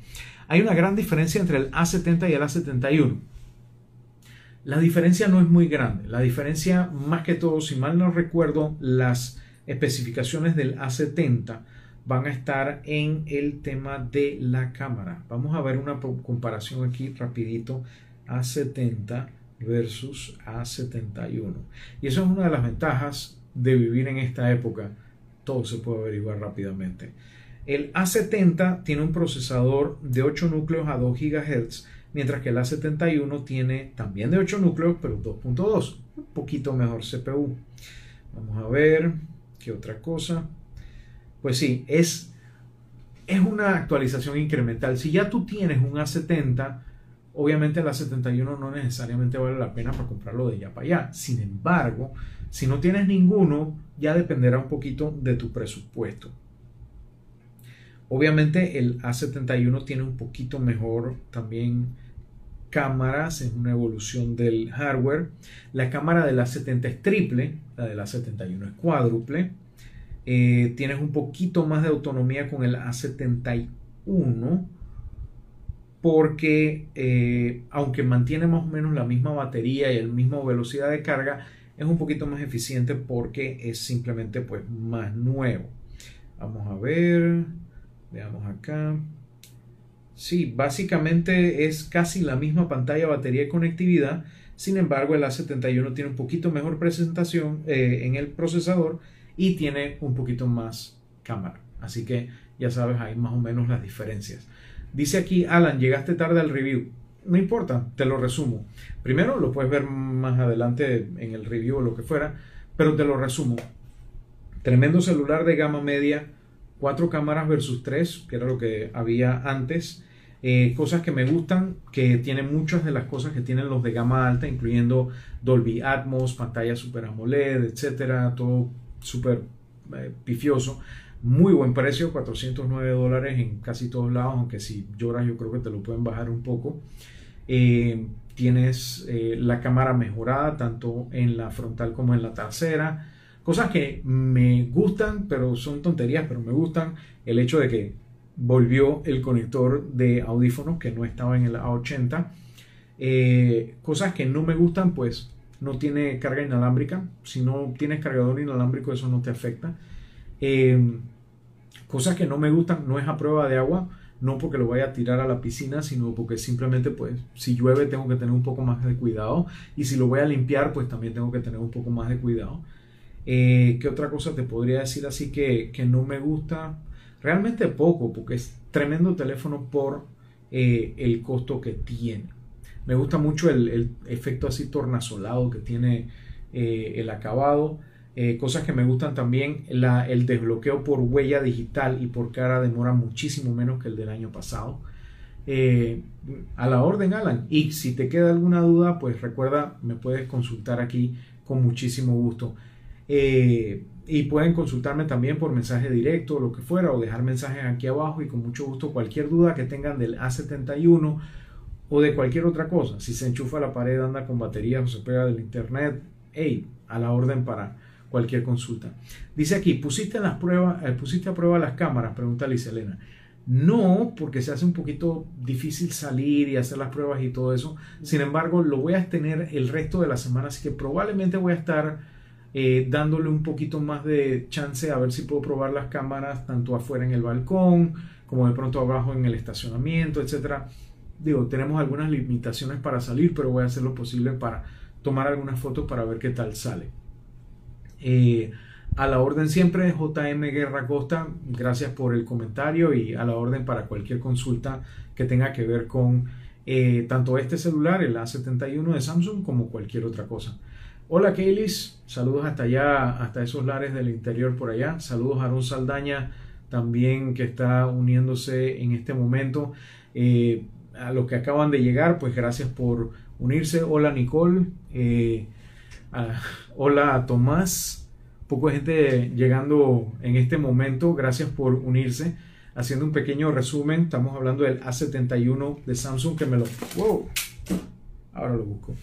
Hay una gran diferencia entre el A70 y el A71. La diferencia no es muy grande. La diferencia, más que todo, si mal no recuerdo, las especificaciones del A70 van a estar en el tema de la cámara. Vamos a ver una comparación aquí rapidito. A70 versus A71. Y eso es una de las ventajas de vivir en esta época. Todo se puede averiguar rápidamente. El A70 tiene un procesador de 8 núcleos a 2 GHz, mientras que el A71 tiene también de 8 núcleos, pero 2.2, un poquito mejor CPU. Vamos a ver qué otra cosa. Pues sí, es, es una actualización incremental. Si ya tú tienes un A70, obviamente el A71 no necesariamente vale la pena para comprarlo de ya para allá. Sin embargo, si no tienes ninguno, ya dependerá un poquito de tu presupuesto. Obviamente el A71 tiene un poquito mejor también cámaras, es una evolución del hardware. La cámara del A70 es triple, la del A71 es cuádruple. Eh, tienes un poquito más de autonomía con el A71 porque eh, aunque mantiene más o menos la misma batería y la misma velocidad de carga, es un poquito más eficiente porque es simplemente pues más nuevo. Vamos a ver. Veamos acá. Sí, básicamente es casi la misma pantalla, batería y conectividad. Sin embargo, el A71 tiene un poquito mejor presentación eh, en el procesador y tiene un poquito más cámara. Así que ya sabes ahí más o menos las diferencias. Dice aquí, Alan, llegaste tarde al review. No importa, te lo resumo. Primero lo puedes ver más adelante en el review o lo que fuera, pero te lo resumo. Tremendo celular de gama media cuatro cámaras versus tres, que era lo que había antes. Eh, cosas que me gustan, que tienen muchas de las cosas que tienen los de gama alta, incluyendo Dolby Atmos, pantalla Super AMOLED, etcétera, todo súper eh, pifioso. Muy buen precio, 409 dólares en casi todos lados, aunque si lloras yo creo que te lo pueden bajar un poco. Eh, tienes la cámara mejorada tanto en la frontal como en la trasera. Cosas que me gustan, pero son tonterías, pero me gustan. El hecho de que volvió el conector de audífonos que no estaba en el A80. Eh, cosas que no me gustan, pues no tiene carga inalámbrica. Si no tienes cargador inalámbrico, eso no te afecta. cosas que no me gustan, no es a prueba de agua no porque lo vaya a tirar a la piscina, sino porque simplemente pues si llueve tengo que tener un poco más de cuidado y si lo voy a limpiar pues también tengo que tener un poco más de cuidado. Eh, ¿Qué otra cosa te podría decir así que, no me gusta? Realmente poco porque es tremendo teléfono por eh, el costo que tiene. Me gusta mucho el, efecto así tornasolado que tiene eh, el acabado. Cosas que me gustan también, el desbloqueo por huella digital y por cara demora muchísimo menos que el del año pasado. A la orden, Alan. Y si te queda alguna duda, pues recuerda, me puedes consultar aquí con muchísimo gusto. Eh, y pueden consultarme también por mensaje directo o lo que fuera, o dejar mensajes aquí abajo y con mucho gusto cualquier duda que tengan del A71 o de cualquier otra cosa. Si se enchufa la pared, anda con batería o se pega del internet, hey, a la orden para cualquier consulta. Dice aquí, ¿pusiste, las pruebas, eh, ¿pusiste a prueba las cámaras? Pregunta Liz Elena. No, porque se hace un poquito difícil salir y hacer las pruebas y todo eso. Sin embargo, lo voy a tener el resto de la semana, así que probablemente voy a estar eh, dándole un poquito más de chance a ver si puedo probar las cámaras tanto afuera en el balcón como de pronto abajo en el estacionamiento, etcétera. Digo, tenemos algunas limitaciones para salir, pero voy a hacer lo posible para tomar algunas fotos para ver qué tal sale. Eh, a la orden siempre, JM Guerra Costa, gracias por el comentario y a la orden para cualquier consulta que tenga que ver con eh, tanto este celular, el A71 de Samsung, como cualquier otra cosa. Hola Kaylis, saludos hasta allá, hasta esos lares del interior por allá. Saludos a Aaron Saldaña también que está uniéndose en este momento. Eh, a los que acaban de llegar, pues gracias por unirse. Hola Nicole. Ah, hola Tomás, poco gente llegando en este momento, gracias por unirse. Haciendo un pequeño resumen, estamos hablando del A71 de Samsung que me lo... ¡Wow! Ahora lo busco.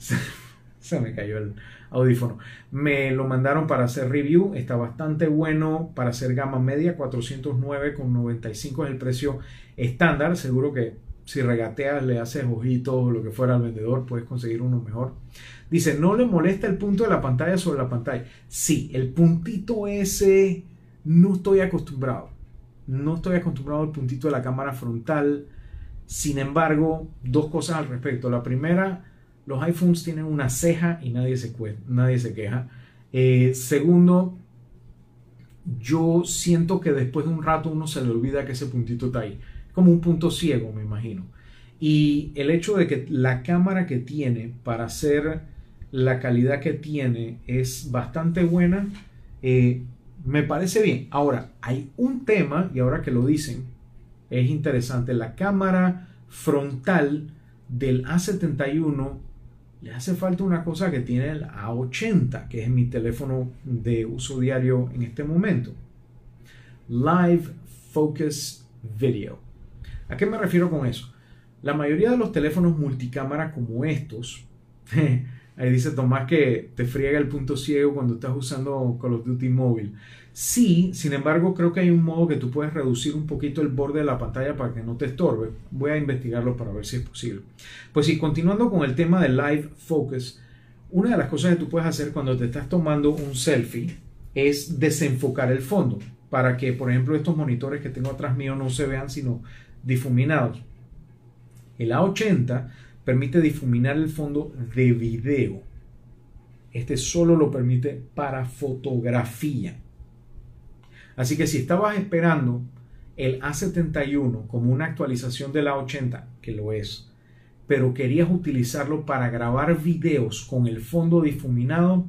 Se me cayó el audífono. Me lo mandaron para hacer review, está bastante bueno para hacer gama media, 409,95 es el precio estándar, seguro que si regateas, le haces ojitos o lo que fuera al vendedor, puedes conseguir uno mejor. Dice, ¿no le molesta el punto de la pantalla sobre la pantalla? Sí, el puntito ese no estoy acostumbrado. No estoy acostumbrado al puntito de la cámara frontal. Sin embargo, dos cosas al respecto. La primera, los iPhones tienen una ceja y nadie se, queja. Eh, segundo, yo siento que después de un rato uno se le olvida que ese puntito está ahí. Como un punto ciego, me imagino. Y el hecho de que la cámara que tiene para hacer la calidad que tiene es bastante buena. Eh, me parece bien. Ahora, hay un tema, y ahora que lo dicen, es interesante. La cámara frontal del A71 le hace falta una cosa que tiene el A80, que es mi teléfono de uso diario en este momento. Live Focus Video. ¿A qué me refiero con eso? La mayoría de los teléfonos multicámara como estos Ahí dice Tomás que te friega el punto ciego cuando estás usando Call of Duty móvil. Sí, sin embargo, creo que hay un modo que tú puedes reducir un poquito el borde de la pantalla para que no te estorbe. Voy a investigarlo para ver si es posible. Pues sí, continuando con el tema de Live Focus, una de las cosas que tú puedes hacer cuando te estás tomando un selfie es desenfocar el fondo para que, por ejemplo, estos monitores que tengo atrás mío no se vean sino difuminados. El A80 permite difuminar el fondo de video. Este solo lo permite para fotografía. Así que si estabas esperando el A71 como una actualización del A80, que lo es, pero querías utilizarlo para grabar videos con el fondo difuminado,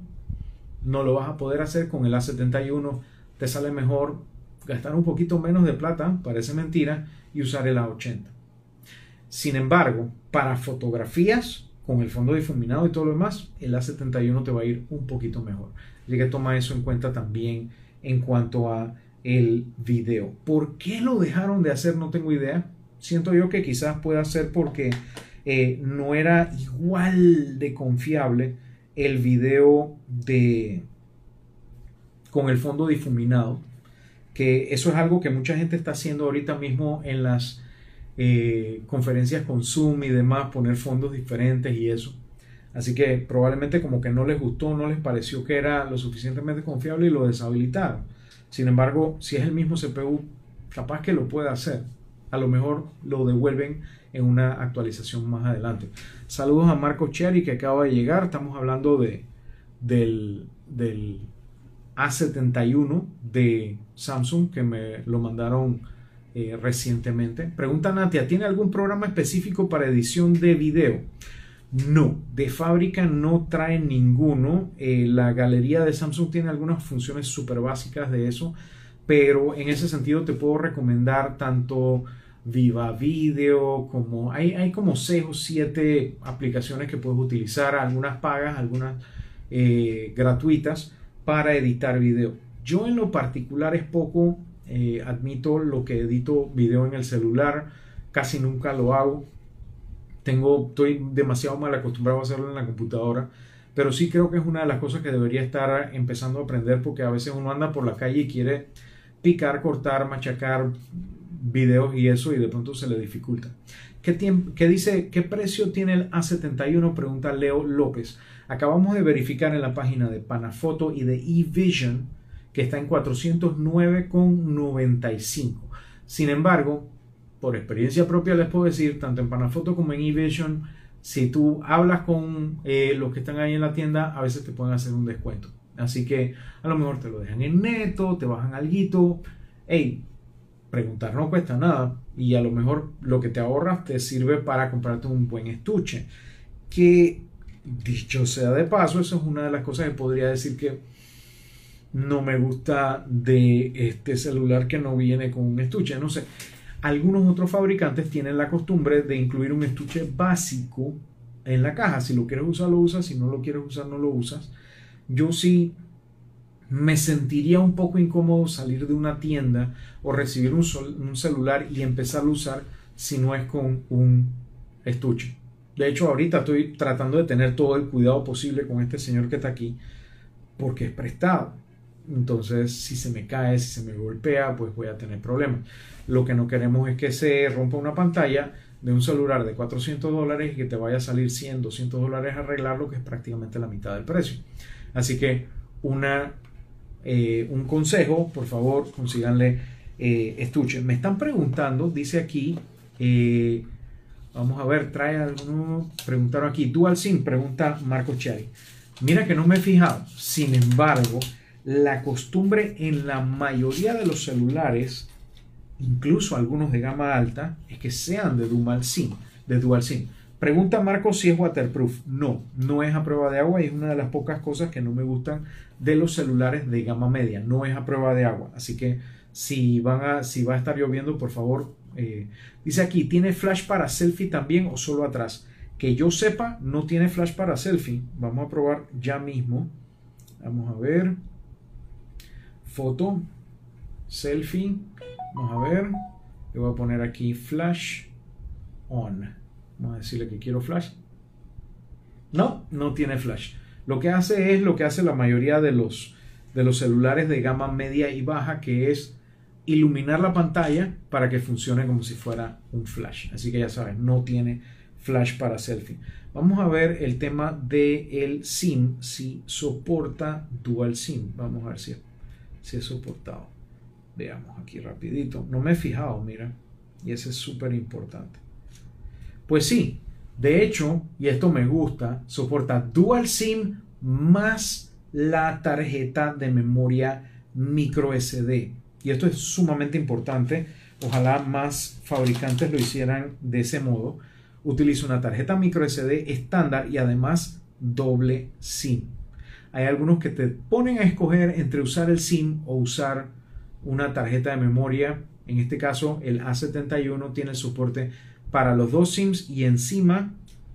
no lo vas a poder hacer con el A71. Te sale mejor gastar un poquito menos de plata, parece mentira, y usar el A80. Sin embargo, para fotografías, con el fondo difuminado y todo lo demás, el A71 te va a ir un poquito mejor. Así que toma eso en cuenta también en cuanto a el video. ¿Por qué lo dejaron de hacer? No tengo idea. Siento yo que quizás pueda ser porque eh, no era igual de confiable el video de con el fondo difuminado, que eso es algo que mucha gente está haciendo ahorita mismo en las eh, conferencias con Zoom y demás, poner fondos diferentes y eso. Así que probablemente como que no les gustó, no les pareció que era lo suficientemente confiable y lo deshabilitaron. Sin embargo, si es el mismo CPU, capaz que lo pueda hacer. A lo mejor lo devuelven en una actualización más adelante. Saludos a Marco Cherry que acaba de llegar. Estamos hablando de, del, del A71 de Samsung que me lo mandaron eh, recientemente. Pregunta Natia, ¿tiene algún programa específico para edición de video? No, de fábrica no trae ninguno. Eh, la galería de Samsung tiene algunas funciones súper básicas de eso, pero en ese sentido te puedo recomendar tanto Viva Video como hay, hay como 6 o 7 aplicaciones que puedes utilizar, algunas pagas, algunas eh, gratuitas para editar video. Yo en lo particular es poco, eh, admito lo que edito video en el celular, casi nunca lo hago tengo, estoy demasiado mal acostumbrado a hacerlo en la computadora, pero sí creo que es una de las cosas que debería estar empezando a aprender porque a veces uno anda por la calle y quiere picar, cortar, machacar videos y eso y de pronto se le dificulta. ¿Qué, qué dice, qué precio tiene el A71? Pregunta Leo López. Acabamos de verificar en la página de Panafoto y de eVision que está en 409,95. Sin embargo, por experiencia propia les puedo decir, tanto en Panafoto como en eVision, si tú hablas con eh, los que están ahí en la tienda, a veces te pueden hacer un descuento. Así que a lo mejor te lo dejan en neto, te bajan algo. Hey, preguntar no cuesta nada y a lo mejor lo que te ahorras te sirve para comprarte un buen estuche. Que dicho sea de paso, eso es una de las cosas que podría decir que no me gusta de este celular que no viene con un estuche. No sé, algunos otros fabricantes tienen la costumbre de incluir un estuche básico en la caja. Si lo quieres usar, lo usas. Si no lo quieres usar, no lo usas. Yo sí me sentiría un poco incómodo salir de una tienda o recibir un, un celular y empezar a usar si no es con un estuche. De hecho, ahorita estoy tratando de tener todo el cuidado posible con este señor que está aquí porque es prestado. Entonces, si se me cae, si se me golpea, pues voy a tener problemas. Lo que no queremos es que se rompa una pantalla de un celular de 400 dólares y que te vaya a salir 100, 200 dólares arreglarlo, que es prácticamente la mitad del precio. Así que una, eh, un consejo, por favor, consíganle eh, estuche. Me están preguntando, dice aquí, eh, vamos a ver, trae alguno, preguntaron aquí, Dual SIM, pregunta Marco Cherry. Mira que no me he fijado, sin embargo, la costumbre en la mayoría de los celulares incluso algunos de gama alta, es que sean de dual SIM. De dual SIM. Pregunta Marco si es waterproof. No, no es a prueba de agua y es una de las pocas cosas que no me gustan de los celulares de gama media. No es a prueba de agua. Así que si, van a, si va a estar lloviendo, por favor, eh, dice aquí, ¿tiene flash para selfie también o solo atrás? Que yo sepa, no tiene flash para selfie. Vamos a probar ya mismo. Vamos a ver. Foto. Selfie. Vamos a ver. Le voy a poner aquí flash on. Vamos a decirle que quiero flash. No, no tiene flash. Lo que hace es lo que hace la mayoría de los, de los celulares de gama media y baja, que es iluminar la pantalla para que funcione como si fuera un flash. Así que ya saben, no tiene flash para selfie. Vamos a ver el tema del el SIM, si soporta dual SIM. Vamos a ver si, si es soportado. Veamos aquí rapidito. No me he fijado, mira. Y ese es súper importante. Pues sí, de hecho, y esto me gusta, soporta Dual SIM más la tarjeta de memoria micro SD. Y esto es sumamente importante. Ojalá más fabricantes lo hicieran de ese modo. Utiliza una tarjeta micro SD estándar y además doble SIM. Hay algunos que te ponen a escoger entre usar el SIM o usar una tarjeta de memoria. En este caso, el A71 tiene soporte para los dos SIMs y encima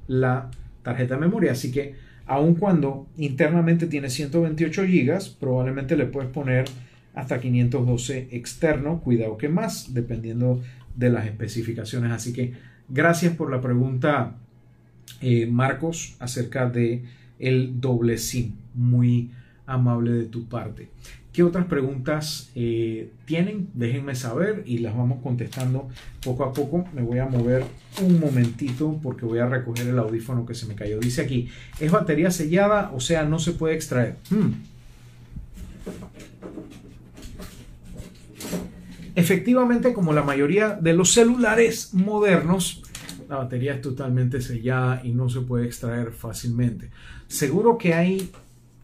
la tarjeta de memoria. Así que, aun cuando internamente tiene 128 GB, probablemente le puedes poner hasta 512 externo. Cuidado que más, dependiendo de las especificaciones. Así que, gracias por la pregunta, eh, Marcos acerca de el doble SIM. Muy amable de tu parte. ¿Qué otras preguntas eh, tienen? Déjenme saber y las vamos contestando poco a poco. Me voy a mover un momentito porque voy a recoger el audífono que se me cayó. Dice aquí, ¿es batería sellada? O sea, no se puede extraer. Hmm. Efectivamente, como la mayoría de los celulares modernos, la batería es totalmente sellada y no se puede extraer fácilmente. Seguro que hay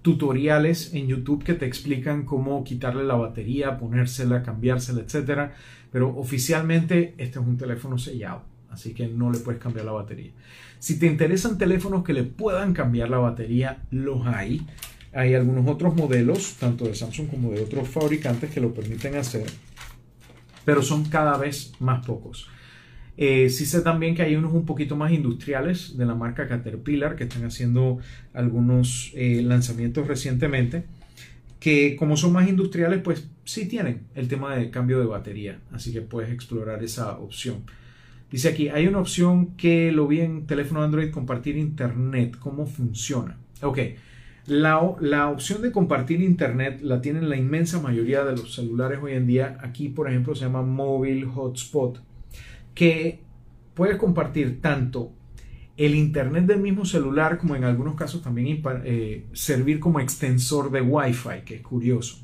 tutoriales en YouTube que te explican cómo quitarle la batería, ponérsela, cambiársela, etcétera. Pero oficialmente este es un teléfono sellado, así que no le puedes cambiar la batería. Si te interesan teléfonos que le puedan cambiar la batería, los hay. Hay algunos otros modelos, tanto de Samsung como de otros fabricantes, que lo permiten hacer, pero son cada vez más pocos. Eh, sí sé también que hay unos un poquito más industriales de la marca Caterpillar que están haciendo algunos eh, lanzamientos recientemente que como son más industriales pues sí tienen el tema de cambio de batería así que puedes explorar esa opción. Dice aquí hay una opción que lo vi en teléfono Android compartir internet cómo funciona ok la, la, opción de compartir internet la tienen la inmensa mayoría de los celulares hoy en día. Aquí por ejemplo se llama Mobile Hotspot que puedes compartir tanto el internet del mismo celular como en algunos casos también eh, servir como extensor de Wi-Fi, que es curioso.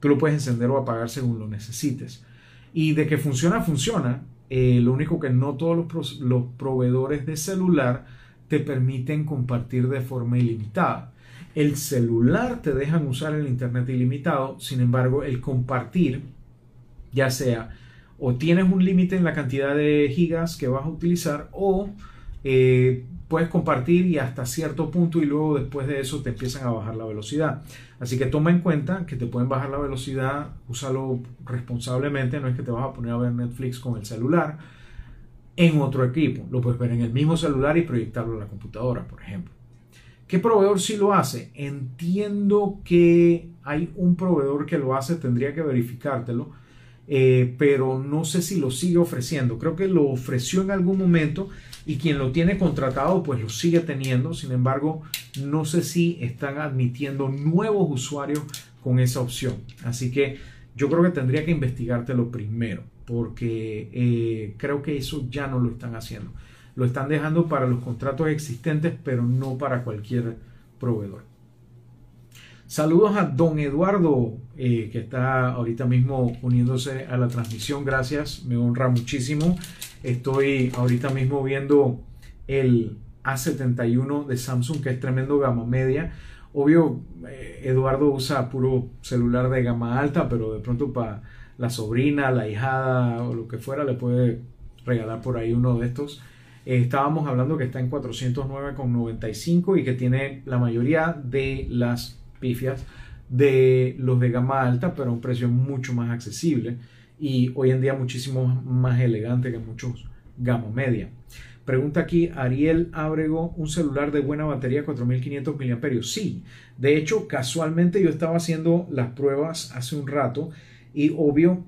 Tú lo puedes encender o apagar según lo necesites. Y de que funciona, funciona. Eh, lo único que no todos los, los proveedores de celular te permiten compartir de forma ilimitada. El celular te dejan usar el internet ilimitado, sin embargo, el compartir, ya sea o tienes un límite en la cantidad de gigas que vas a utilizar o eh, puedes compartir y hasta cierto punto y luego después de eso te empiezan a bajar la velocidad. Así que toma en cuenta que te pueden bajar la velocidad, úsalo responsablemente, no es que te vas a poner a ver Netflix con el celular en otro equipo, lo puedes ver en el mismo celular y proyectarlo en la computadora, por ejemplo. ¿Qué proveedor sí lo hace? Entiendo que hay un proveedor que lo hace, tendría que verificártelo eh, pero no sé si lo sigue ofreciendo. Creo que lo ofreció en algún momento y quien lo tiene contratado pues lo sigue teniendo. Sin embargo, no sé si están admitiendo nuevos usuarios con esa opción. Así que yo creo que tendría que investigártelo primero porque eh, creo que eso ya no lo están haciendo. Lo están dejando para los contratos existentes, pero no para cualquier proveedor. Saludos a don Eduardo, eh, que está ahorita mismo uniéndose a la transmisión. Gracias, me honra muchísimo. Estoy ahorita mismo viendo el A71 de Samsung, que es tremendo gama media. Obvio, eh, Eduardo usa puro celular de gama alta, pero de pronto para la sobrina, la hijada o lo que fuera, le puede regalar por ahí uno de estos. Eh, estábamos hablando que está en 409,95 y que tiene la mayoría de las pifias de los de gama alta, pero a un precio mucho más accesible y hoy en día muchísimo más elegante que muchos gama media. Pregunta aquí Ariel Ábrego, un celular de buena batería 4500 mAh. Sí, de hecho, casualmente yo estaba haciendo las pruebas hace un rato y obvio,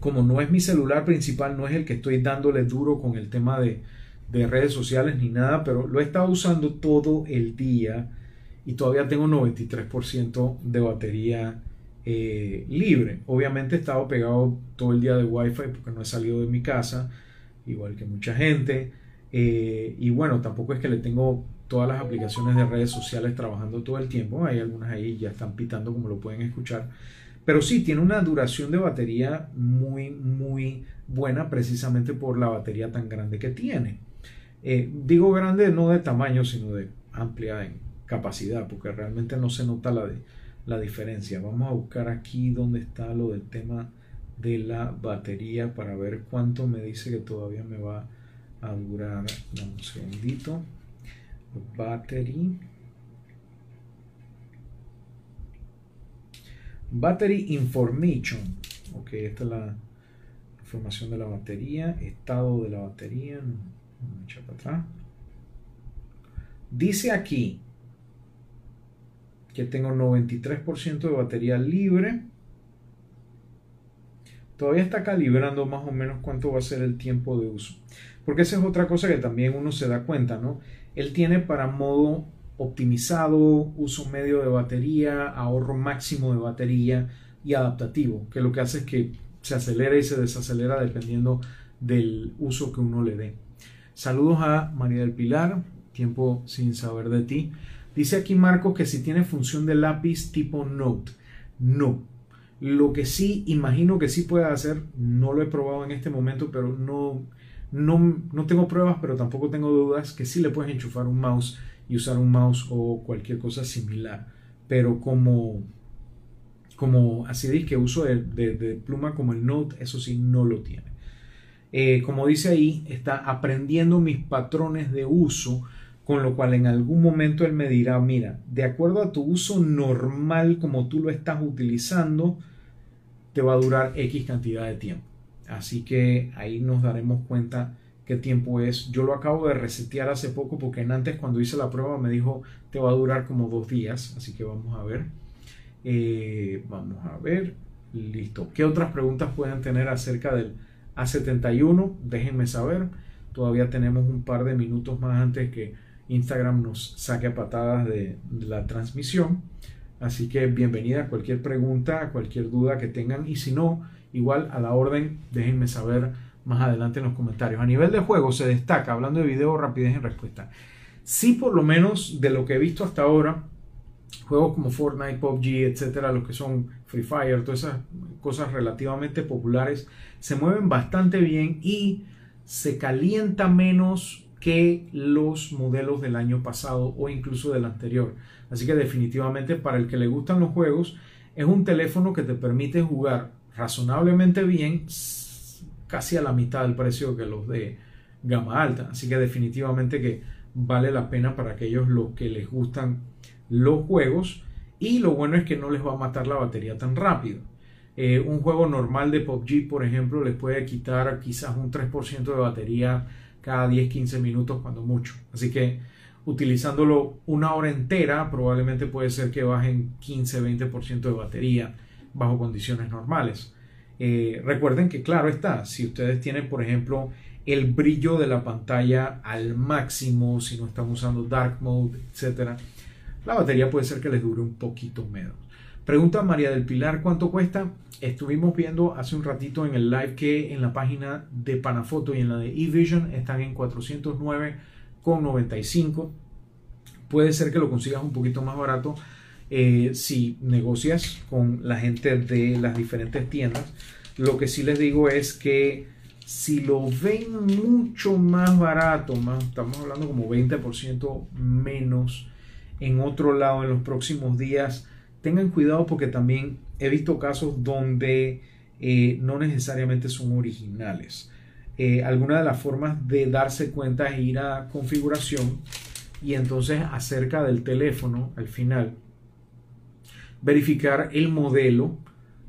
como no es mi celular principal, no es el que estoy dándole duro con el tema de, de redes sociales ni nada, pero lo he estado usando todo el día y todavía tengo 93% de batería eh, libre. Obviamente he estado pegado todo el día de Wi-Fi porque no he salido de mi casa, igual que mucha gente. Eh, y bueno, tampoco es que le tengo todas las aplicaciones de redes sociales trabajando todo el tiempo. Hay algunas ahí ya están pitando como lo pueden escuchar. Pero sí, tiene una duración de batería muy, muy buena precisamente por la batería tan grande que tiene. Eh, digo grande no de tamaño, sino de amplia en, capacidad, porque realmente no se nota la, la diferencia. Vamos a buscar aquí donde está lo del tema de la batería para ver cuánto me dice que todavía me va a durar. Dame un segundito. Battery. Battery Information. Ok, esta es la información de la batería. Estado de la batería. Vamos a para atrás. Dice aquí que tengo 93% de batería libre. Todavía está calibrando más o menos cuánto va a ser el tiempo de uso. Porque esa es otra cosa que también uno se da cuenta, ¿no? Él tiene para modo optimizado, uso medio de batería, ahorro máximo de batería y adaptativo, que lo que hace es que se acelera y se desacelera dependiendo del uso que uno le dé. Saludos a María del Pilar, tiempo sin saber de ti. Dice aquí Marcos que si tiene función de lápiz tipo Note. No. Lo que sí imagino que sí puede hacer, no lo he probado en este momento, pero no, no, no tengo pruebas, pero tampoco tengo dudas que sí le puedes enchufar un mouse y usar un mouse o cualquier cosa similar. Pero como, como así que uso de, de, pluma como el Note, eso sí no lo tiene. Eh, como dice ahí, está aprendiendo mis patrones de uso, con lo cual en algún momento él me dirá, mira, de acuerdo a tu uso normal como tú lo estás utilizando, te va a durar X cantidad de tiempo. Así que ahí nos daremos cuenta qué tiempo es. Yo lo acabo de resetear hace poco porque antes cuando hice la prueba me dijo te va a durar como dos días. Así que vamos a ver. Eh, vamos a ver. Listo. ¿Qué otras preguntas pueden tener acerca del A71? Déjenme saber. Todavía tenemos un par de minutos más antes que Instagram nos saque a patadas de, la transmisión. Así que bienvenida a cualquier pregunta, a cualquier duda que tengan. Y si no, igual a la orden, déjenme saber más adelante en los comentarios. A nivel de juego se destaca, hablando de video, rapidez en respuesta. Sí, por lo menos de lo que he visto hasta ahora, juegos como Fortnite, PUBG, etcétera, los que son Free Fire, todas esas cosas relativamente populares, se mueven bastante bien y se calienta menos que los modelos del año pasado o incluso del anterior. Así que definitivamente para el que le gustan los juegos, es un teléfono que te permite jugar razonablemente bien casi a la mitad del precio que los de gama alta. Así que definitivamente que vale la pena para aquellos los que les gustan los juegos. Y lo bueno es que no les va a matar la batería tan rápido. Eh, un juego normal de PUBG, por ejemplo, les puede quitar quizás un 3% de batería cada 10-15 minutos cuando mucho. Así que utilizándolo una hora entera, probablemente puede ser que bajen 15-20% de batería bajo condiciones normales. Eh, recuerden que claro está, si ustedes tienen por ejemplo el brillo de la pantalla al máximo, si no están usando dark mode, etc., la batería puede ser que les dure un poquito menos. Pregunta María del Pilar, ¿cuánto cuesta? Estuvimos viendo hace un ratito en el live que en la página de Panafoto y en la de eVision están en 409,95. Puede ser que lo consigas un poquito más barato eh, si negocias con la gente de las diferentes tiendas. Lo que sí les digo es que si lo ven mucho más barato, estamos hablando como 20% menos en otro lado en los próximos días, tengan cuidado porque también he visto casos donde eh, no necesariamente son originales. Eh, alguna de las formas de darse cuenta es ir a configuración y entonces acerca del teléfono al final verificar el modelo.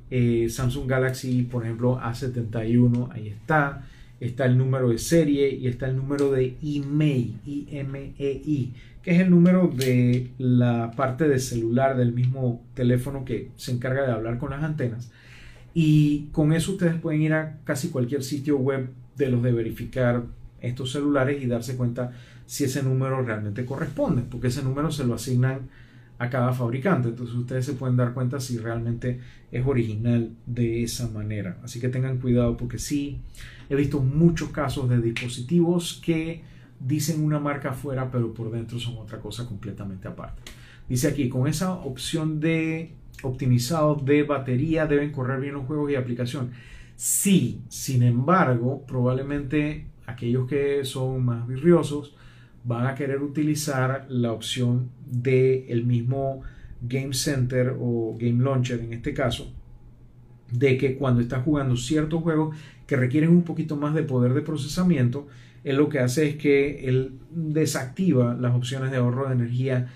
Eh, Samsung Galaxy, por ejemplo, A71, ahí está. Está el número de serie y está el número de email, I-M-E-I, que es el número de la parte de celular del mismo teléfono que se encarga de hablar con las antenas. Y con eso ustedes pueden ir a casi cualquier sitio web de los de verificar estos celulares y darse cuenta si ese número realmente corresponde, porque ese número se lo asignan a cada fabricante. Entonces ustedes se pueden dar cuenta si realmente es original de esa manera. Así que tengan cuidado porque sí, he visto muchos casos de dispositivos que dicen una marca afuera, pero por dentro son otra cosa completamente aparte. Dice aquí, con esa opción de optimizado de batería deben correr bien los juegos y aplicación. Sí, sin embargo, probablemente aquellos que son más virriosos van a querer utilizar la opción del el mismo Game Center o Game Launcher en este caso, de que cuando estás jugando ciertos juegos que requieren un poquito más de poder de procesamiento, él lo que hace es que él desactiva las opciones de ahorro de energía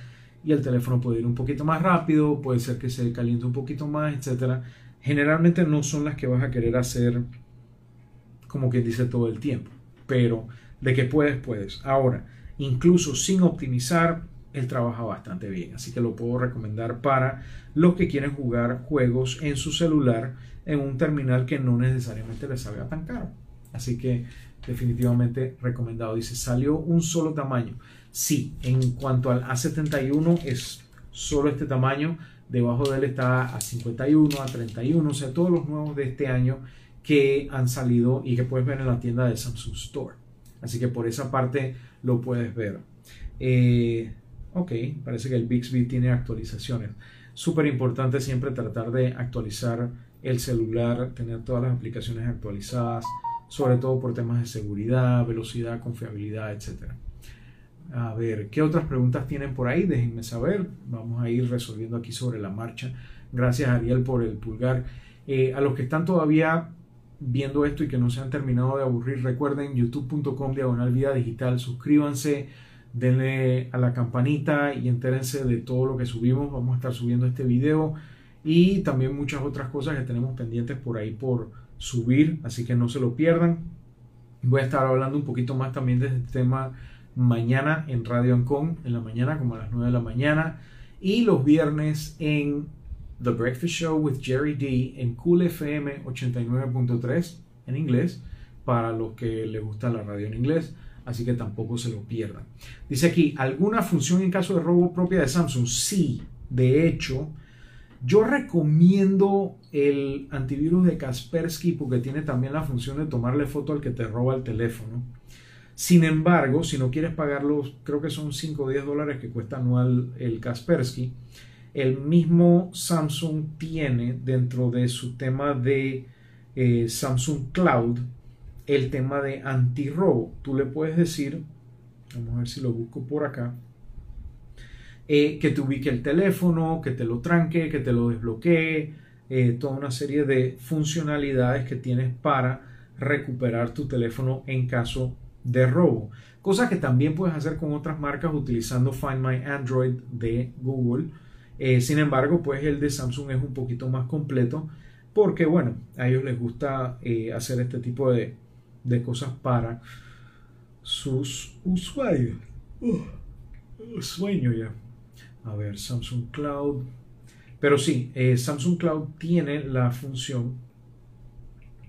y el teléfono puede ir un poquito más rápido, puede ser que se caliente un poquito más, etcétera. Generalmente no son las que vas a querer hacer como quien dice todo el tiempo, pero de que puedes, puedes. Ahora, incluso sin optimizar, él trabaja bastante bien. Así que lo puedo recomendar para los que quieren jugar juegos en su celular en un terminal que no necesariamente les salga tan caro. Así que definitivamente recomendado. Dice, salió un solo tamaño. Sí, en cuanto al A71 es solo este tamaño, debajo de él está a 51, a 31, o sea, todos los nuevos de este año que han salido y que puedes ver en la tienda de Samsung Store. Así que por esa parte lo puedes ver. Eh, ok, parece que el Bixby tiene actualizaciones. Súper importante siempre tratar de actualizar el celular, tener todas las aplicaciones actualizadas, sobre todo por temas de seguridad, velocidad, confiabilidad, etc. A ver, ¿qué otras preguntas tienen por ahí? Déjenme saber. Vamos a ir resolviendo aquí sobre la marcha. Gracias Ariel por el pulgar. Eh, a los que están todavía viendo esto y que no se han terminado de aburrir, recuerden youtube.com diagonal vida digital, suscríbanse, denle a la campanita y entérense de todo lo que subimos. Vamos a estar subiendo este video y también muchas otras cosas que tenemos pendientes por ahí por subir, así que no se lo pierdan. Voy a estar hablando un poquito más también de este tema mañana en Radio Ancon, en la mañana, como a las 9 de la mañana, y los viernes en The Breakfast Show with Jerry D en Cool FM 89.3 en inglés, para los que les gusta la radio en inglés, así que tampoco se lo pierdan. Dice aquí, ¿alguna función en caso de robo propia de Samsung? Sí, de hecho, yo recomiendo el antivirus de Kaspersky porque tiene también la función de tomarle foto al que te roba el teléfono. Sin embargo, si no quieres pagar los, creo que son 5 o 10 dólares que cuesta anual el Kaspersky, el mismo Samsung tiene dentro de su tema de eh, Samsung Cloud el tema de antirrobo. Tú le puedes decir, vamos a ver si lo busco por acá, eh, que te ubique el teléfono, que te lo tranque, que te lo desbloquee, eh, toda una serie de funcionalidades que tienes para recuperar tu teléfono en caso de robo. Cosa que también puedes hacer con otras marcas utilizando Find My Android de Google. Eh, sin embargo, pues el de Samsung es un poquito más completo porque, bueno, a ellos les gusta hacer este tipo de, cosas para sus usuarios. sueño ya. A ver, Samsung Cloud. Pero sí, eh, Samsung Cloud tiene la función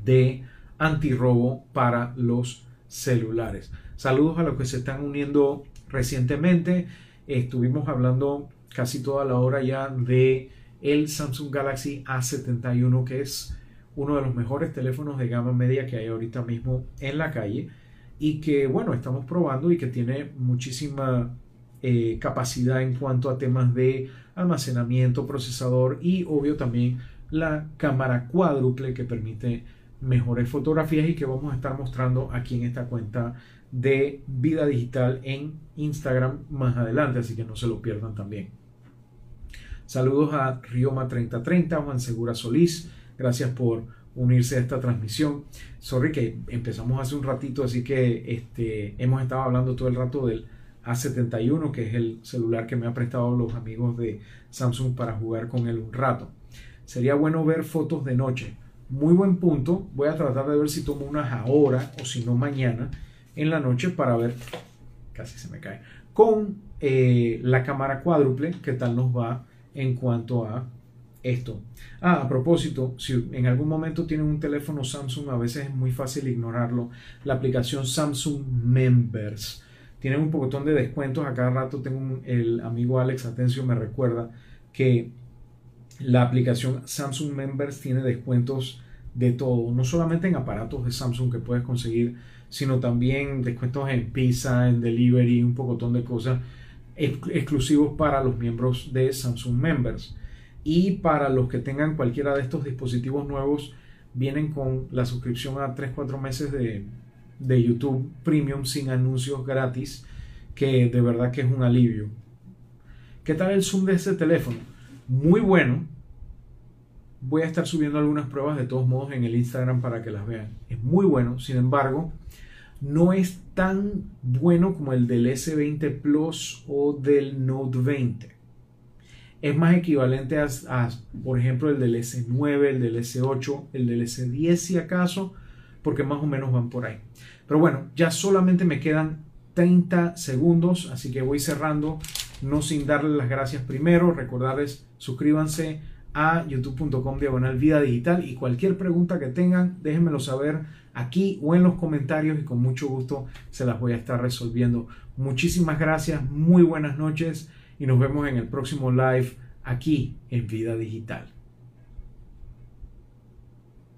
de antirrobo para los celulares. Saludos a los que se están uniendo recientemente. Estuvimos hablando casi toda la hora ya de el Samsung Galaxy A71, que es uno de los mejores teléfonos de gama media que hay ahorita mismo en la calle y que bueno, estamos probando y que tiene muchísima eh, capacidad en cuanto a temas de almacenamiento, procesador y obvio también la cámara cuádruple que permite mejores fotografías y que vamos a estar mostrando aquí en esta cuenta de vida digital en Instagram más adelante, así que no se lo pierdan también. Saludos a Rioma 3030, Juan Segura Solís, gracias por unirse a esta transmisión. Sorry que empezamos hace un ratito, así que este, hemos estado hablando todo el rato del a71, que es el celular que me han prestado los amigos de Samsung para jugar con él un rato. Sería bueno ver fotos de noche. Muy buen punto. Voy a tratar de ver si tomo unas ahora o si no mañana en la noche para ver, casi se me cae, con eh, la cámara cuádruple, qué tal nos va en cuanto a esto. Ah, a propósito, si en algún momento tienen un teléfono Samsung, a veces es muy fácil ignorarlo. La aplicación Samsung Members tienen un poquitón de descuentos. A cada rato tengo el amigo Alex Atencio me recuerda que la aplicación Samsung Members tiene descuentos de todo, no solamente en aparatos de Samsung que puedes conseguir, sino también descuentos en pizza, en delivery, un pocotón de cosas exclusivos para los miembros de Samsung Members. Y para los que tengan cualquiera de estos dispositivos nuevos, vienen con la suscripción a 3-4 meses de, de YouTube Premium sin anuncios gratis, que de verdad que es un alivio. ¿Qué tal el zoom de ese teléfono? Muy bueno. Voy a estar subiendo algunas pruebas de todos modos en el Instagram para que las vean. Es muy bueno, sin embargo, no es tan bueno como el del S20 Plus o del Note 20. Es más equivalente a, por ejemplo, el del S9, el del S8, el del S10 si acaso, porque más o menos van por ahí. Pero bueno, ya solamente me quedan 30 segundos, así que voy cerrando, no sin darles las gracias primero, recordarles suscríbanse a youtube.com diagonal vida digital y cualquier pregunta que tengan, déjenmelo saber aquí o en los comentarios y con mucho gusto se las voy a estar resolviendo. Muchísimas gracias, muy buenas noches y nos vemos en el próximo live aquí en Vida Digital.